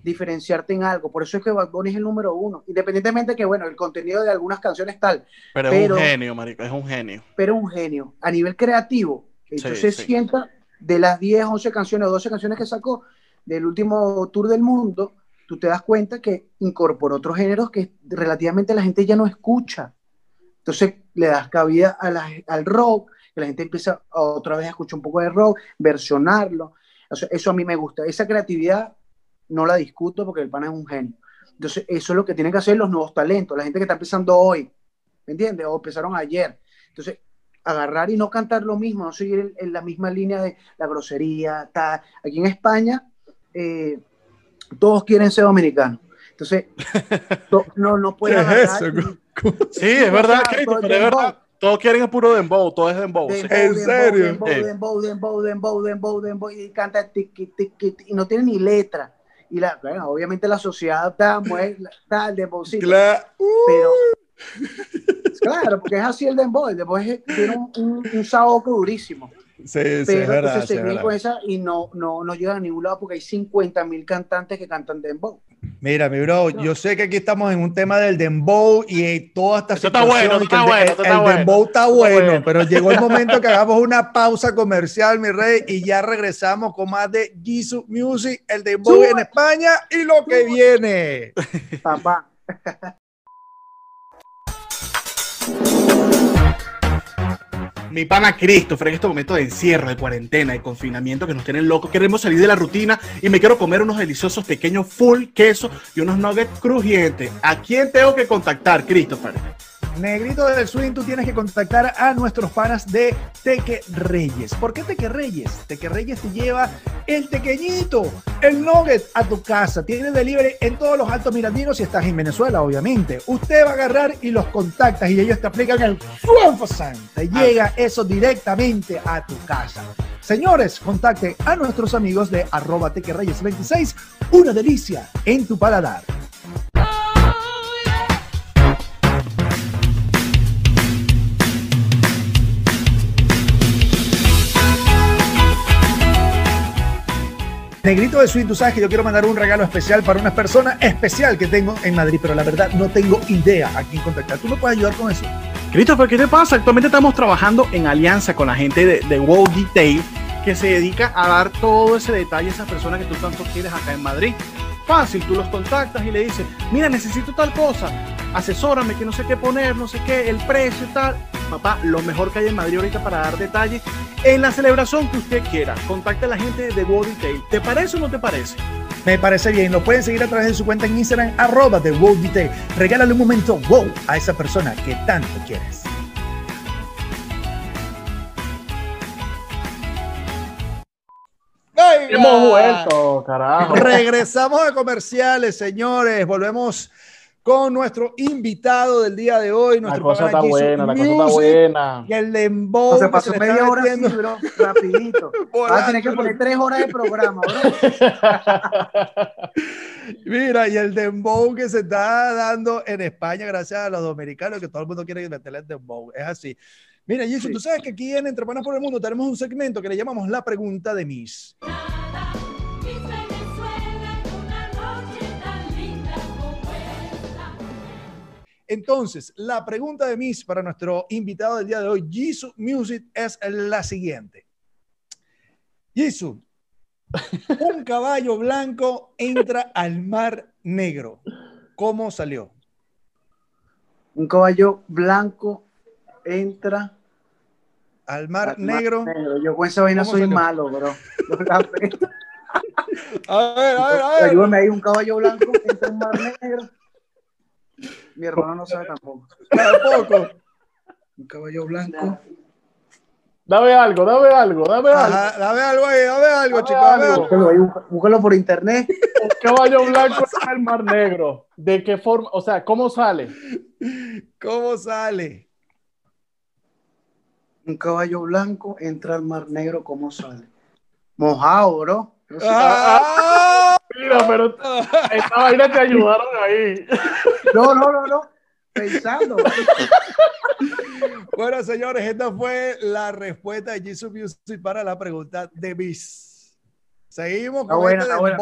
diferenciarte en algo. Por eso es que Bad Bunny es el número uno, independientemente de que, bueno, el contenido de algunas canciones tal. Pero, es un genio, marico, es un genio. Pero un genio. A nivel creativo, entonces sienta de las 10, 11 canciones o 12 canciones que sacó del último tour del mundo, tú te das cuenta que incorporó otros géneros que relativamente la gente ya no escucha. Entonces le das cabida al rock, que la gente empieza otra vez a escuchar un poco de rock, versionarlo. eso a mí me gusta. Esa creatividad no la discuto porque el pana es un genio. Entonces, eso es lo que tienen que hacer los nuevos talentos, la gente que está empezando hoy, ¿me entiendes? O empezaron ayer. Entonces, agarrar y no cantar lo mismo, no seguir en, la misma línea de la grosería, tal. Aquí en España, eh, todos quieren ser dominicanos. Entonces, no, no puede ¿Qué es Sí, es verdad, Todos quieren el puro dembow, todo es dembow. ¿En serio? Dembow, dembow, dembow, dembow, dembow, dembow, y canta tiki, tiki, y no tiene ni letra. Y la, bueno, obviamente la sociedad está, está el dembowcito. Claro. Pero Claro, porque es así el dembow. El dembow tiene un, un, un saoco durísimo. Sí, sí, es verdad. Entonces se con esa y no, no, no llega a ningún lado porque hay 50 mil cantantes que cantan dembow. Mira, mi bro, yo sé que aquí estamos en un tema del dembow y toda esta Eso está bueno, está bueno, el, está el dembow está bueno, pero llegó el momento que hagamos una pausa comercial, mi rey, y ya regresamos con más de Jesus Music, el dembow en España y lo que viene. Papá. Mi pana Christopher, en este momento de encierro, de cuarentena, de confinamiento que nos tienen locos, queremos salir de la rutina y me quiero comer unos deliciosos pequeños full queso y unos nuggets crujientes. ¿A quién tengo que contactar, Christopher? Negrito del Swing, tú tienes que contactar a nuestros panas de Teque Reyes. ¿Por qué Teque Reyes? Teque Reyes te lleva el tequeñito, el nugget a tu casa. Tiene delivery en todos los altos mirandinos si estás en Venezuela, obviamente. Usted va a agarrar y los contactas y ellos te aplican el Suenfasan. Te llega eso directamente a tu casa. Señores, contacte a nuestros amigos de arroba tequerreyes26. Una delicia en tu paladar. Negrito de Swing, tú sabes que yo quiero mandar un regalo especial para una persona especial que tengo en Madrid, pero la verdad no tengo idea a quién contactar. ¿Tú me puedes ayudar con eso? Christopher, ¿qué te pasa? Actualmente estamos trabajando en alianza con la gente de, de Wow Detail que se dedica a dar todo ese detalle a esa persona que tú tanto quieres acá en Madrid. Fácil, tú los contactas y le dices, mira, necesito tal cosa, asesórame que no sé qué poner, no sé qué, el precio y tal. Papá, lo mejor que hay en Madrid ahorita para dar detalles en la celebración que usted quiera. Contacte a la gente de Body Detail. ¿Te parece o no te parece? Me parece bien. Lo pueden seguir a través de su cuenta en Instagram, arroba de Wow Detail. Regálale un momento wow a esa persona que tanto quieres. Hemos vuelto, carajo. Regresamos a comerciales, señores. Volvemos con nuestro invitado del día de hoy. La Nuestro cosa está buena, la cosa está buena. y el dembow. No se que pasó media hora así, bro, rapidito. Vas a tener que poner tres horas de programa, bro. Mira, y el dembow que se está dando en España gracias a los dominicanos, que todo el mundo quiere meterle el dembow. Es así. Mira, Jesus, Sí. tú sabes que aquí en Entre Panas por el Mundo tenemos un segmento que le llamamos La Pregunta de Miss. Miss Venezuela en una noche tan linda como esta. Entonces, la pregunta de Miss para nuestro invitado del día de hoy, Jisoo Music, es la siguiente. Jisoo, un caballo blanco entra al mar negro. ¿Cómo salió? Un caballo blanco entra. Al mar al mar negro. Yo con esa vaina ¿Cómo soy salió? malo, bro. A ver, a ver, a ver. Ayúdame ahí, un caballo blanco entra en mar negro. Mi hermano no sabe tampoco. Tampoco. Un caballo blanco. Dame algo, dame algo, dame algo. Ajá, dame algo ahí, dame algo, Dame chicos. dame algo. búscalo por internet. Un caballo blanco en el mar negro. ¿De qué forma? O sea, ¿cómo sale? ¿Cómo sale? Un caballo blanco entra al mar negro, ¿cómo sale? Mojado, bro. ¡Ah! Mira, pero esta vaina te ayudaron ahí. No, no, no, no. Pensando. Bueno, señores, esta fue la respuesta de Jesus Music para la pregunta de Miss. Seguimos con buena, este buena.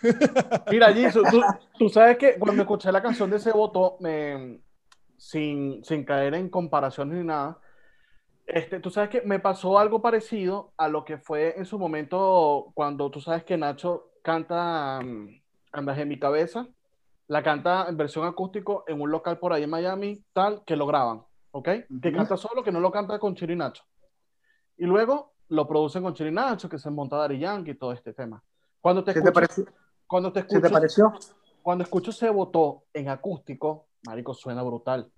Mira, Jisoo, tú, tú sabes que cuando escuché la canción de ese voto, me, sin, sin caer en comparaciones ni nada, este, tú sabes que me pasó algo parecido a lo que fue en su momento cuando tú sabes que Nacho canta um, Andas en mi cabeza, la canta en versión acústico en un local por ahí en Miami, tal, que lo graban, ¿ok? Que Ujú. canta solo, que no lo canta con Chiri Nacho. Y luego lo producen con Chiri Nacho, que se monta Daddy Yankee y todo este tema. Cuando te ¿Qué te escucho, pareció? cuando te ¿Qué te escucho, pareció? cuando escucho se votó en acústico, marico, suena brutal.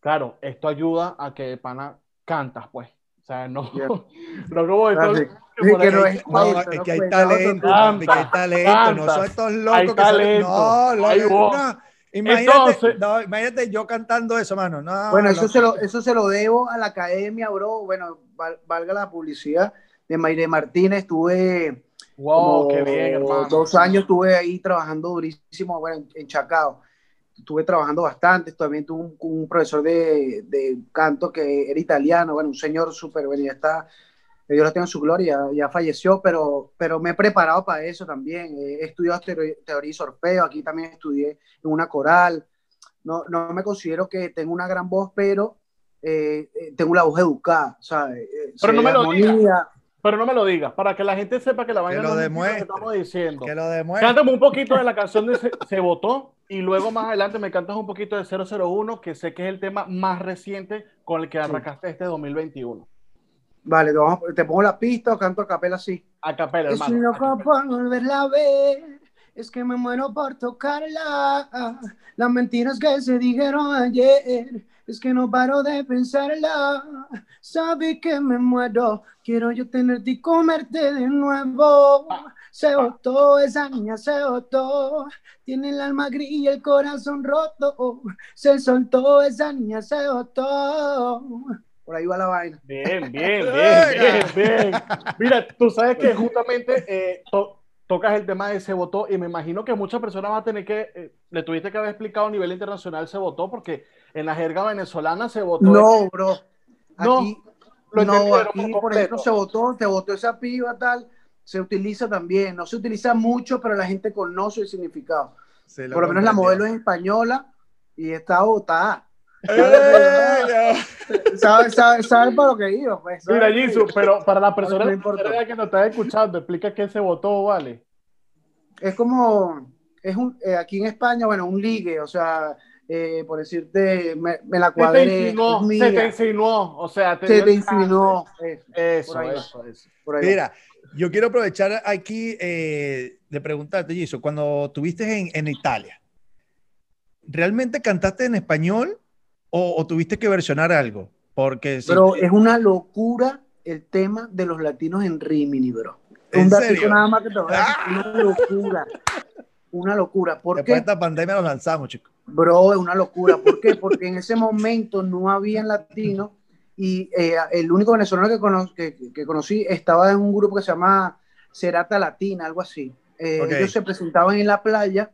Claro, esto ayuda a que pana cantas, pues. O sea, no, Yeah. no como sí. que que ahí- no es- No, que hay talento, papi, que hay talento, no canta, son estos hay locos que salen. talento, No, lo- hay no, Imagínate, Entonces- no, imagínate yo cantando eso, mano. No, Bueno, eso no. se, lo, eso se lo debo a la academia, bro. Bueno, val- valga la publicidad de Mayre Martínez. Estuve Wow, como qué bien, hermano. dos años, estuve ahí trabajando durísimo, bueno, en, en Chacao. Estuve trabajando bastante. También tuve un, un profesor de, de canto que era italiano, bueno, un señor súper, bueno, ya está, que Dios lo tenga en su gloria, ya falleció, pero, pero me he preparado para eso también. He estudiado teoría, y sorfeo, aquí también estudié en una coral. No, no me considero que tengo una gran voz, pero eh, eh, tengo la voz educada, ¿sabes? Eh, Pero sé no me lo armonía. Pero no me lo digas, para que la gente sepa que la vaina lo no demuestre. que estamos diciendo. Que lo demuestre. Cántame un poquito de la canción de Se, Se Votó y luego más adelante me cantas un poquito de 001, que sé que es el tema más reciente con el que arrancaste este 2021. Vale, te, vamos te pongo la pista o canto a capela así. A capela, He hermano. sido capaz de volverla a ver Es que me muero por tocarla. Las mentiras que se dijeron ayer. Es que no paro de pensarla. Sabe que me muero. Quiero yo tenerte y comerte de nuevo. Se botó, esa niña se botó. Tiene el alma gris y el corazón roto. Se soltó, esa niña se botó. Por ahí va la vaina. Bien, bien, bien, bien, bien. Mira, tú sabes que justamente eh, to- tocas el tema de se votó y me imagino que muchas personas van a tener que, eh, le tuviste que haber explicado a nivel internacional se votó porque en la jerga venezolana se votó. No, bro. No, Aquí, lo no, aquí, por ejemplo, se votó, se votó esa piba, tal. Se utiliza también. No se utiliza mucho, pero la gente conoce el significado. Por lo menos la modelo es española y está votada. ¡Eh! ¿Sabe, sabe, para lo que iba? Pues. Mira, Jisoo, pero para la persona No que nos está escuchando, explica qué se votó, ¿vale? Es como, es un, eh, aquí en España, bueno, un ligue, o sea, eh, por decirte, me, me la Se te cuadré, insinuó, se te insinuó, o sea, te se te insinuó. Eso, Eso, Por ahí eso, eso. por ahí va. Mira, yo quiero aprovechar aquí eh, de preguntarte, Giso, cuando estuviste en, en Italia, ¿realmente cantaste en español o, o tuviste que versionar algo? Porque si- Pero es una locura el tema de los latinos en Rimini, bro. ¿En Un serio? nada más que te voy a decir, ¡Ah! una locura. Una locura. ¿Por después de qué? esta pandemia nos lanzamos, chicos. Bro, es una locura. ¿Por qué? Porque en ese momento no había latinos y eh, el único venezolano que, cono- que, que conocí estaba en un grupo que se llama Cerata Latina, algo así. Eh, Ok. Ellos se presentaban en la playa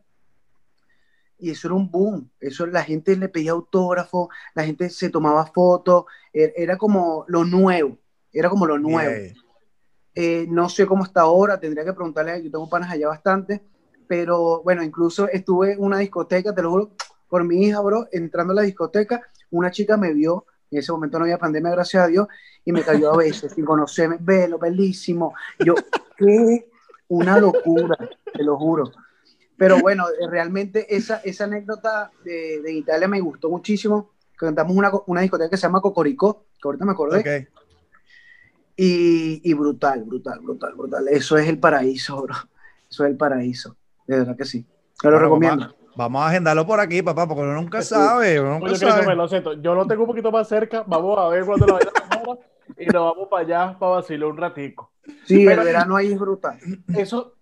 y eso era un boom. Eso la gente le pedía autógrafos, la gente se tomaba fotos, er- era como lo nuevo, era como lo nuevo. Eh, no sé cómo está ahora, tendría que preguntarle, yo tengo panas allá bastante, pero bueno, incluso estuve en una discoteca, te lo juro, por mi hija, bro, entrando a la discoteca, una chica me vio, en ese momento no había pandemia, gracias a Dios, y me cayó a besos sin conocerme, velo, bellísimo. Yo, qué una locura, te lo juro. Pero bueno, eh, realmente esa, esa anécdota de, de Italia me gustó muchísimo. Cantamos una, una discoteca que se llama Cocoricó, que ahorita me acordé. Ok. Y, y brutal, brutal, brutal, brutal. Eso es el paraíso, bro. Eso es el paraíso. De verdad que sí. Te lo Bueno, recomiendo. Vamos a, vamos a agendarlo por aquí, papá, porque uno nunca sabe. uno nunca Oye, sabe. Christopher, lo siento, yo lo tengo un poquito más cerca, vamos a ver cuándo lo vaya a tomar y nos vamos para allá para vacilar un ratico. Sí, el Pero- verano ahí es brutal. Eso,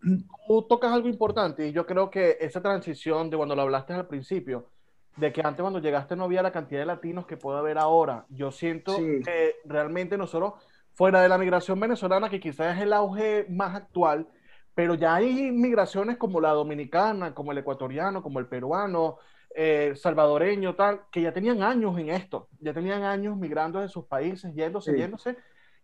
tú tocas algo importante y yo creo que esa transición de cuando lo hablaste al principio, de que antes cuando llegaste no había la cantidad de latinos que puede haber ahora, yo siento Sí. que realmente nosotros, fuera de la migración venezolana, que quizás es el auge más actual, pero ya hay migraciones como la dominicana, como el ecuatoriano, como el peruano, eh, salvadoreño, tal, que ya tenían años en esto, ya tenían años migrando de sus países, yéndose, Sí. yéndose,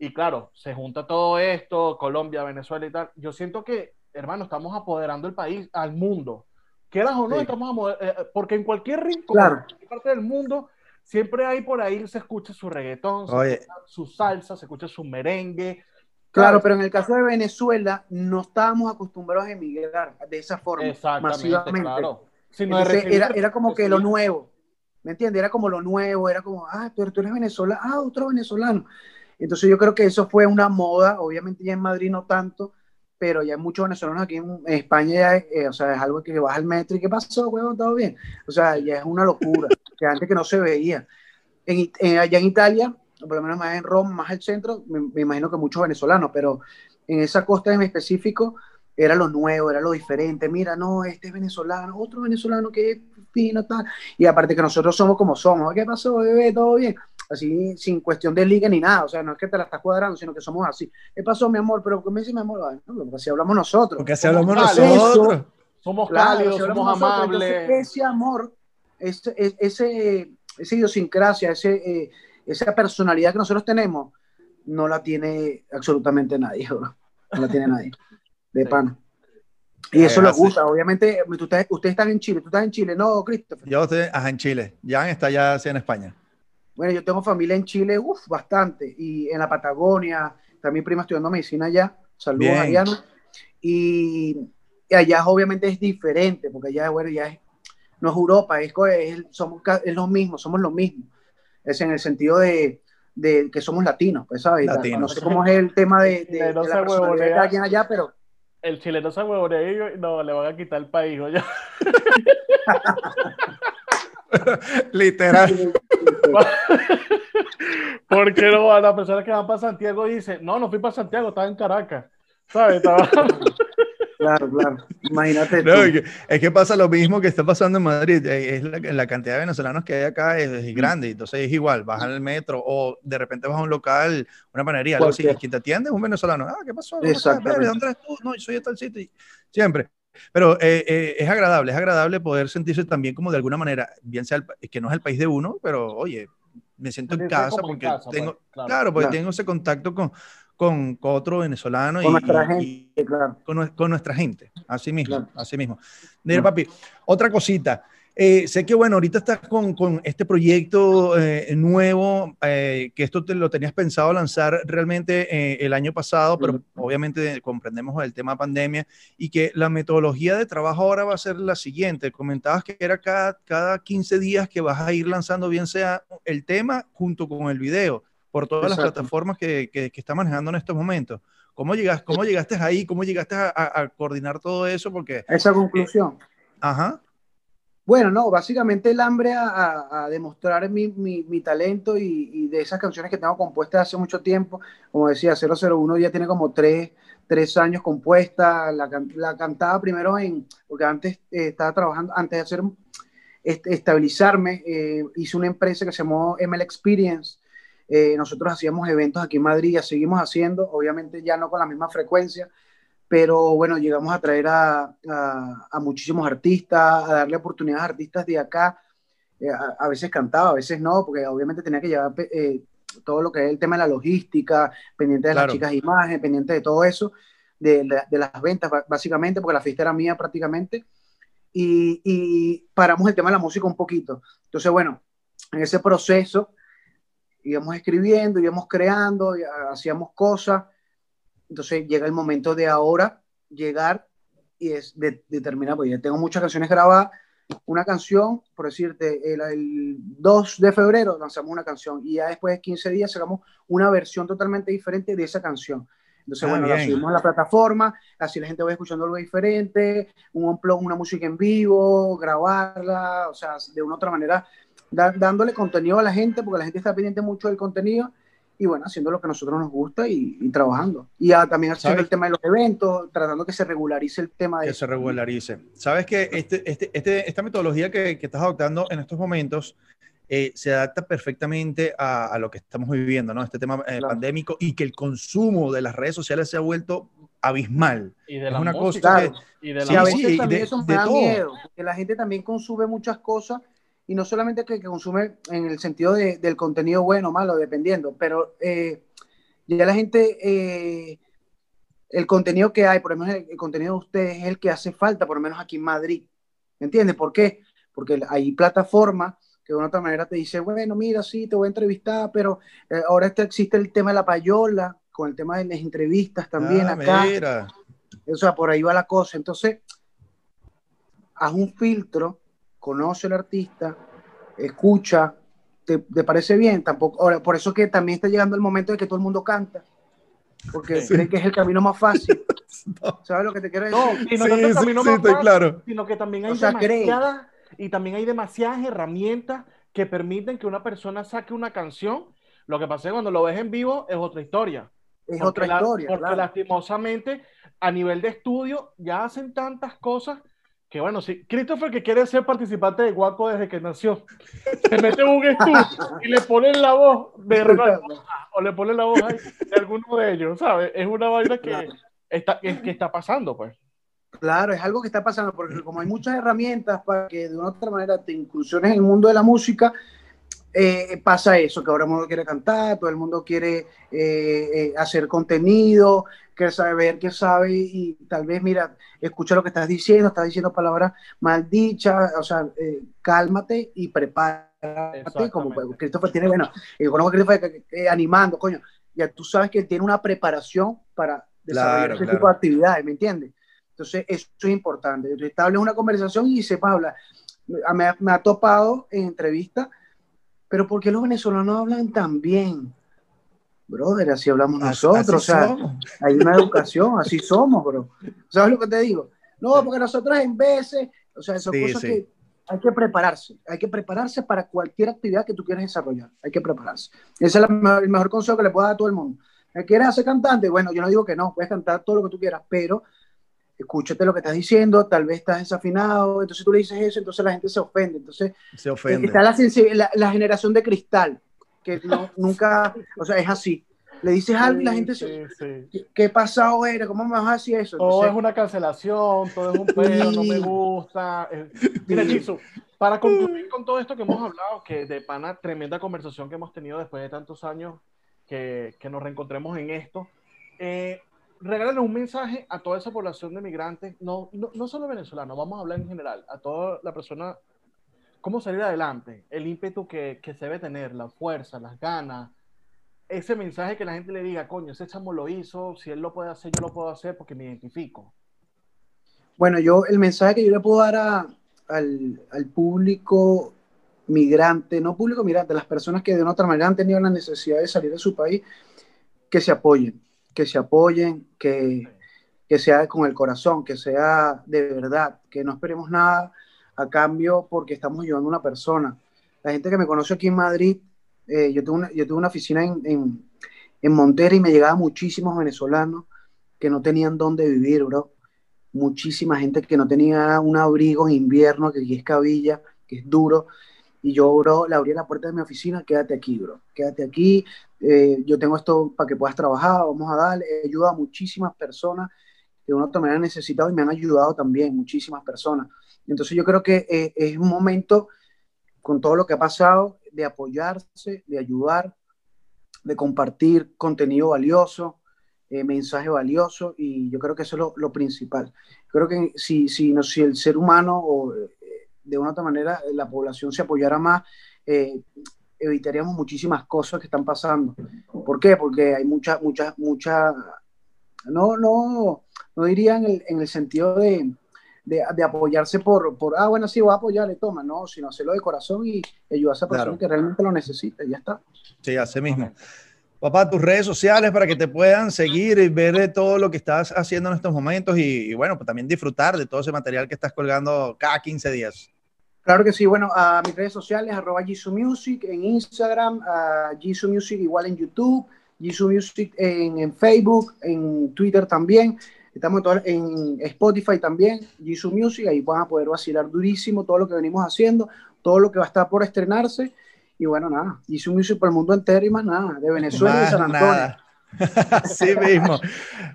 y claro, se junta todo esto, Colombia, Venezuela y tal. Yo siento que, hermano, estamos apoderando el país al mundo. Quieras o no, Sí. estamos eh, eh, porque en cualquier rincón, Claro. en cualquier parte del mundo, siempre hay por ahí, se escucha su reggaetón, se Oye. escucha su salsa, se escucha su merengue. Claro, pero en el caso de Venezuela no estábamos acostumbrados a emigrar de esa forma, Exactamente, masivamente. claro. Entonces, recibir- era, era como que lo nuevo, ¿me entiendes? Era como lo nuevo, era como, ah, tú, tú eres venezolano, ah, otro venezolano. Entonces yo creo que eso fue una moda, obviamente ya en Madrid no tanto, pero ya hay muchos venezolanos aquí en, España, ya, eh, o sea, es algo que vas al metro y ¿qué pasó, huevón? ¿Todo bien? O sea, ya es una locura, que antes que no se veía. En, en- allá en Italia, por lo menos más en Roma, más al centro, me, me imagino que muchos venezolanos, pero en esa costa en específico era lo nuevo, era lo diferente. Mira, no, este es venezolano, otro venezolano que es fino, tal. Y aparte que nosotros somos como somos. ¿Qué pasó, bebé? ¿Todo bien? Así, sin cuestión de liga ni nada. O sea, no es que te la estás cuadrando, sino que somos así. ¿Qué pasó, mi amor? Pero ¿qué me dice mi amor? Ah, no, porque así hablamos nosotros. Porque así hablamos Somos nosotros. Somos Claro, cálidos, si somos amables. entonces, ese amor, ese, ese, ese, esa idiosincrasia, ese, eh, esa personalidad que nosotros tenemos, no la tiene absolutamente nadie, bro. No la tiene nadie. De Sí. pana. Y eso les gusta. Obviamente, ustedes están en Chile, tú estás en Chile, ¿no, Christopher? Yo estoy ajá, en Chile. Jan está ya así en España. Bueno, yo tengo familia en Chile, uff, bastante. Y en la Patagonia, también prima estudiando medicina allá. Saludos. Ariano. Y, y allá obviamente es diferente, porque allá, bueno, ya es, no es Europa, es, es, somos, es lo mismo, somos lo mismo. Es en el sentido de, de que somos latinos, pues, ¿sabes? No sé cómo es el tema de, de- De no de se la personalidad de quien allá, pero el chileno se huevonea y no, le van a quitar el país, oye. Literal. Porque no, las personas que van para Santiago dicen, no, no fui para Santiago, estaba en Caracas. ¿Sabes? Estaba... Claro, claro. Imagínate. No, tú. es, que, es que pasa lo mismo que está pasando en Madrid. eh, Es la, la cantidad de venezolanos que hay acá es, es grande. Entonces es igual, vas al metro o de repente vas a un local, una panadería, algo así. Cualquier. Quien te atiende es un venezolano. Ah, ¿qué pasó? Ve, ¿De dónde eres tú? No, yo soy de tal sitio. y- Siempre. Pero eh, eh, es agradable, es agradable poder sentirse también como de alguna manera, bien sea el que no es el país de uno, pero oye, me siento en casa como en porque casa, pues, tengo, claro. claro, porque Claro. tengo ese contacto con, con, con otro venezolano Con y, nuestra y- gente, y- claro. con, con nuestra gente, así mismo, Claro. así mismo. Mira, Claro. papi, otra cosita. Eh, sé que, bueno, ahorita estás con, con este proyecto eh, nuevo, eh, que esto te lo tenías pensado lanzar realmente eh, el año pasado, pero obviamente comprendemos el tema pandemia y que la metodología de trabajo ahora va a ser la siguiente. Comentabas que era cada, cada 15 días que vas a ir lanzando, bien sea el tema junto con el video, por todas las Exacto. plataformas que, que, que está manejando en estos momentos. ¿Cómo, llegas, cómo llegaste ahí? ¿Cómo llegaste a, a- a coordinar todo eso? Porque, Esa conclusión. ajá, Bueno, no, básicamente el hambre a, a- a demostrar mi, mi- mi talento y, y de esas canciones que tengo compuestas hace mucho tiempo, como decía, 001 ya tiene como tres, tres años compuesta, la, la cantaba primero en, porque antes eh, estaba trabajando, antes de hacer, este, estabilizarme, eh, hice una empresa que se llamó ML Experience, Eh, nosotros hacíamos eventos aquí en Madrid, ya seguimos haciendo, obviamente ya no con la misma frecuencia, pero bueno, llegamos a traer a, a, a muchísimos artistas, a darle oportunidades a artistas de acá. Eh, a, a, veces cantaba, a veces no, porque obviamente tenía que llevar eh, todo lo que es el tema de la logística, pendiente de Claro. las chicas de imagen, pendiente de todo eso, de, la- de las ventas básicamente, porque la fiesta era mía prácticamente. Y, y paramos el tema de la música un poquito. Entonces, bueno, en ese proceso íbamos escribiendo, íbamos creando, hacíamos cosas. Entonces llega el momento de ahora llegar y es de, determinar, porque ya tengo muchas canciones grabadas. Una canción, por decirte, el, el 2 de febrero lanzamos una canción y ya después de 15 días sacamos una versión totalmente diferente de esa canción. Entonces, Ah, bueno, la bien. subimos a la plataforma, así la gente va escuchando algo diferente, un unplug, una música en vivo, grabarla, o sea, de una u otra manera, da- dándole contenido a la gente, porque la gente está pendiente mucho del contenido, y bueno, haciendo lo que a nosotros nos gusta y, y trabajando. Y ah, también haciendo ¿Sabes? el tema de los eventos, tratando que se regularice el tema de que se regularice. Sabes que este, este, este- esta metodología que, que estás adoptando en estos momentos eh, se adapta perfectamente a, a lo que estamos viviendo, ¿no? Este tema eh, Claro. pandémico y que el consumo de las redes sociales se ha vuelto abismal. Y de Es la una música, cosa Claro. que y de Sí, a la sí, y también de- eso me de da todo. miedo, porque la gente también consume muchas cosas y no solamente que, que consume en el sentido de- del contenido bueno o malo, dependiendo, pero eh, ya la gente, eh, el contenido que hay, por lo menos el, el contenido de ustedes es el que hace falta, por lo menos aquí en Madrid. ¿Me entiendes? ¿Por qué? Porque hay plataformas que de una otra manera te dice, bueno, mira, sí, te voy a entrevistar, pero eh, ahora este, existe el tema de la payola, con el tema de las entrevistas también Ah, acá. mira. O sea, por ahí va la cosa. Entonces, haz un filtro, conoce al artista, escucha, ¿te, te parece bien? Tampoco, ahora, por eso que también está llegando el momento de que todo el mundo canta, porque Sí. creen que es el camino más fácil. No. ¿Sabes lo que te quiero decir? No, y no Sí, el sí, camino sí, más fácil, claro. sino que también hay O sea, creen. demasiadas y también hay demasiadas herramientas que permiten que una persona saque una canción. Lo que pasa es que cuando lo ves en vivo es otra historia. es Porque otra la- historia. Porque claro. lastimosamente, a nivel de estudio, ya hacen tantas cosas que, bueno, si Christopher, que quiere ser participante de Guaco desde que nació, se mete un estudio y le ponen la voz de o le ponen la voz ahí de alguno de ellos, ¿sabes? Es una vaina que Claro. está, que, que está pasando, pues. Claro, es algo que está pasando, porque como hay muchas herramientas para que de una u otra manera te incursiones en el mundo de la música, eh, pasa eso, que ahora el mundo quiere cantar, todo el mundo quiere eh, eh, hacer contenido, quiere saber qué sabe y tal vez, mira, escucha lo que estás diciendo, estás diciendo palabras mal dichas, o sea, eh, cálmate y prepárate, como pues. Christopher tiene, bueno, yo conozco a Christopher eh, animando, coño, ya tú sabes que él tiene una preparación para desarrollar Claro, ese claro. tipo de actividades, ¿me entiendes? Entonces, eso es importante. Estables una conversación y se habla. Me, ha- me ha topado en entrevistas, pero ¿por qué los venezolanos hablan tan bien? brother, así hablamos nosotros, así o sea, somos. hay una educación, así somos, bro. ¿Sabes lo que te digo? No, porque nosotros en veces, o sea, son Sí, cosas sí. que hay que prepararse, hay que prepararse para cualquier actividad que tú quieras desarrollar, hay que prepararse. Ese es la el mejor consejo que le puedo dar a todo el mundo. ¿Quieres ser cantante? Bueno, yo no digo que no, puedes cantar todo lo que tú quieras, pero escúchate lo que estás diciendo, tal vez estás desafinado, entonces tú le dices eso, entonces la gente se ofende, entonces Se ofende. está la, la, la generación de cristal, que no, nunca, o sea, es así. Le dices algo y la Sí, gente sí, se... sí. ¿Qué, qué pasado era? ¿Cómo me vas a decir eso? Todo Entonces, es una cancelación, todo es un pedo, no me Sí. gusta. eh. Mira, Jisoo, para concluir con todo esto que hemos hablado, que de pana, tremenda conversación que hemos tenido después de tantos años que, que nos reencontremos en esto, eh, regálale un mensaje a toda esa población de migrantes, no, no, no solo venezolanos, vamos a hablar en general, a toda la persona, cómo salir adelante, el ímpetu que, que se debe tener, la fuerza, las ganas, ese mensaje que la gente le diga, coño, ese chamo lo hizo, si él lo puede hacer, yo lo puedo hacer porque me identifico. Bueno, yo el mensaje que yo le puedo dar a- al, al público migrante, no público migrante, las personas que de una otra manera han tenido la necesidad de salir de su país, que se apoyen, que se apoyen, que, que sea con el corazón, que sea de verdad, que no esperemos nada a cambio porque estamos ayudando a una persona. La gente que me conoce aquí en Madrid, eh, yo, tuve una, yo tuve una oficina en, en, en Montera y me llegaban muchísimos venezolanos que no tenían dónde vivir, bro muchísima gente que no tenía un abrigo en invierno, que es cabilla, que es duro. Y yo, bro, le abrí la puerta de mi oficina, quédate aquí, bro, quédate aquí, eh, yo tengo esto para que puedas trabajar, vamos a darle. He ayudado a muchísimas personas que de una u otra manera han necesitado y me han ayudado también, muchísimas personas. Entonces yo creo que eh, es un momento, con todo lo que ha pasado, de apoyarse, de ayudar, de compartir contenido valioso, eh, mensaje valioso y yo creo que eso es lo, lo principal. Creo que si, si, no, si el ser humano o de una u otra manera la población se apoyara más, eh, evitaríamos muchísimas cosas que están pasando. ¿Por qué? Porque hay mucha, mucha, mucha, no, no, no diría en el, en el sentido de, de, de, apoyarse por, por, ah, bueno, sí, voy a apoyarle, toma, no, sino hacerlo de corazón y ayudar a esa persona Claro. que realmente lo necesita y ya está. Sí, así mismo. Papá, tus redes sociales para que te puedan seguir y ver de todo lo que estás haciendo en estos momentos y, y bueno, pues también disfrutar de todo ese material que estás colgando cada 15 días. Claro que sí, bueno, a mis redes sociales, arroba Jisoo Music en Instagram, a Jisoo Music igual en YouTube, Jisoo Music en, en Facebook, en Twitter también, estamos en, Spotify también, Jisoo Music, ahí van a poder vacilar durísimo todo lo que venimos haciendo, todo lo que va a estar por estrenarse, y bueno, nada, Jisoo Music por el mundo entero y más nada, de Venezuela y San Antonio. nada. Así mismo.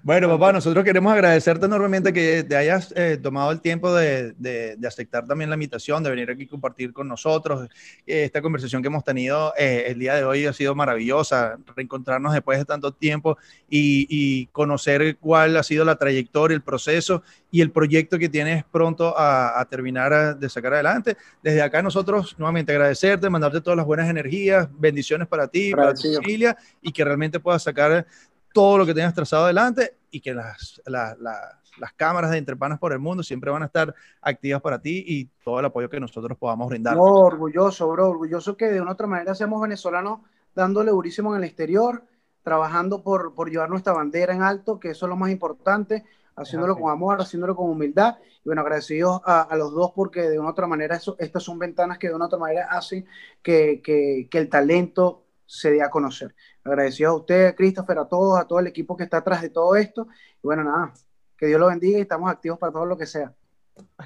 Bueno, papá, nosotros queremos agradecerte enormemente que te hayas eh, tomado el tiempo de aceptar también la invitación, de venir aquí a compartir con nosotros. Eh, esta conversación que hemos tenido eh, el día de hoy ha sido maravillosa, reencontrarnos después de tanto tiempo y, y conocer cuál ha sido la trayectoria, el proceso y el proyecto que tienes pronto a, a terminar a- de sacar adelante. Desde acá nosotros nuevamente agradecerte, mandarte todas las buenas energías, bendiciones para ti, para tu familia y que realmente puedas sacar todo lo que tengas trazado adelante y que las, la- la- las cámaras de Entrepanas por el Mundo siempre van a estar activas para ti y todo el apoyo que nosotros podamos brindar. No, orgulloso, bro, orgulloso que de una otra manera seamos venezolanos dándole durísimo en el exterior, trabajando por, por llevar nuestra bandera en alto, que eso es lo más importante, haciéndolo con amor, haciéndolo con humildad. Y bueno, agradecidos a, a los dos porque de una u otra manera eso, estas son ventanas que de una u otra manera hacen que, que, que el talento se dé a conocer. Agradecidos a usted, Christopher, a todos, a todo el equipo que está atrás de todo esto. Y bueno, nada, que Dios lo bendiga y estamos activos para todo lo que sea.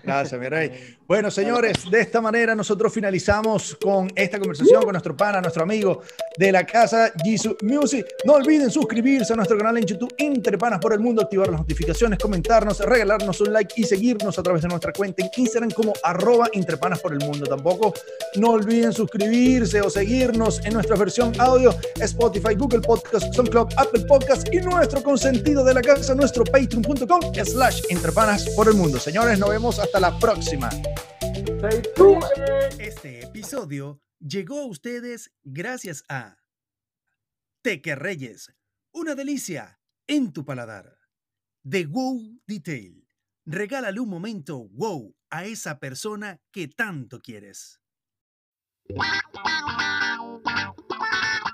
Gracias, mi rey. Bueno, señores, de esta manera nosotros finalizamos con esta conversación con nuestro pana, nuestro amigo de la casa Jisoo Music. No olviden suscribirse a nuestro canal en YouTube Entre Panas por el Mundo, activar las notificaciones, comentarnos, regalarnos un like y seguirnos a través de nuestra cuenta en Instagram como arroba Entre Panas por el Mundo. Tampoco no olviden suscribirse o seguirnos en nuestra versión audio Spotify, Google Podcast, SoundCloud, Apple Podcast y nuestro consentido de la casa, nuestro patreon.com slash Entre Panas por el Mundo. Señores, nos vemos hasta la próxima. Este episodio llegó a ustedes gracias a Teque Reyes, una delicia en tu paladar. The Wow Detail, regálale un momento wow a esa persona que tanto quieres. Wow, wow, wow.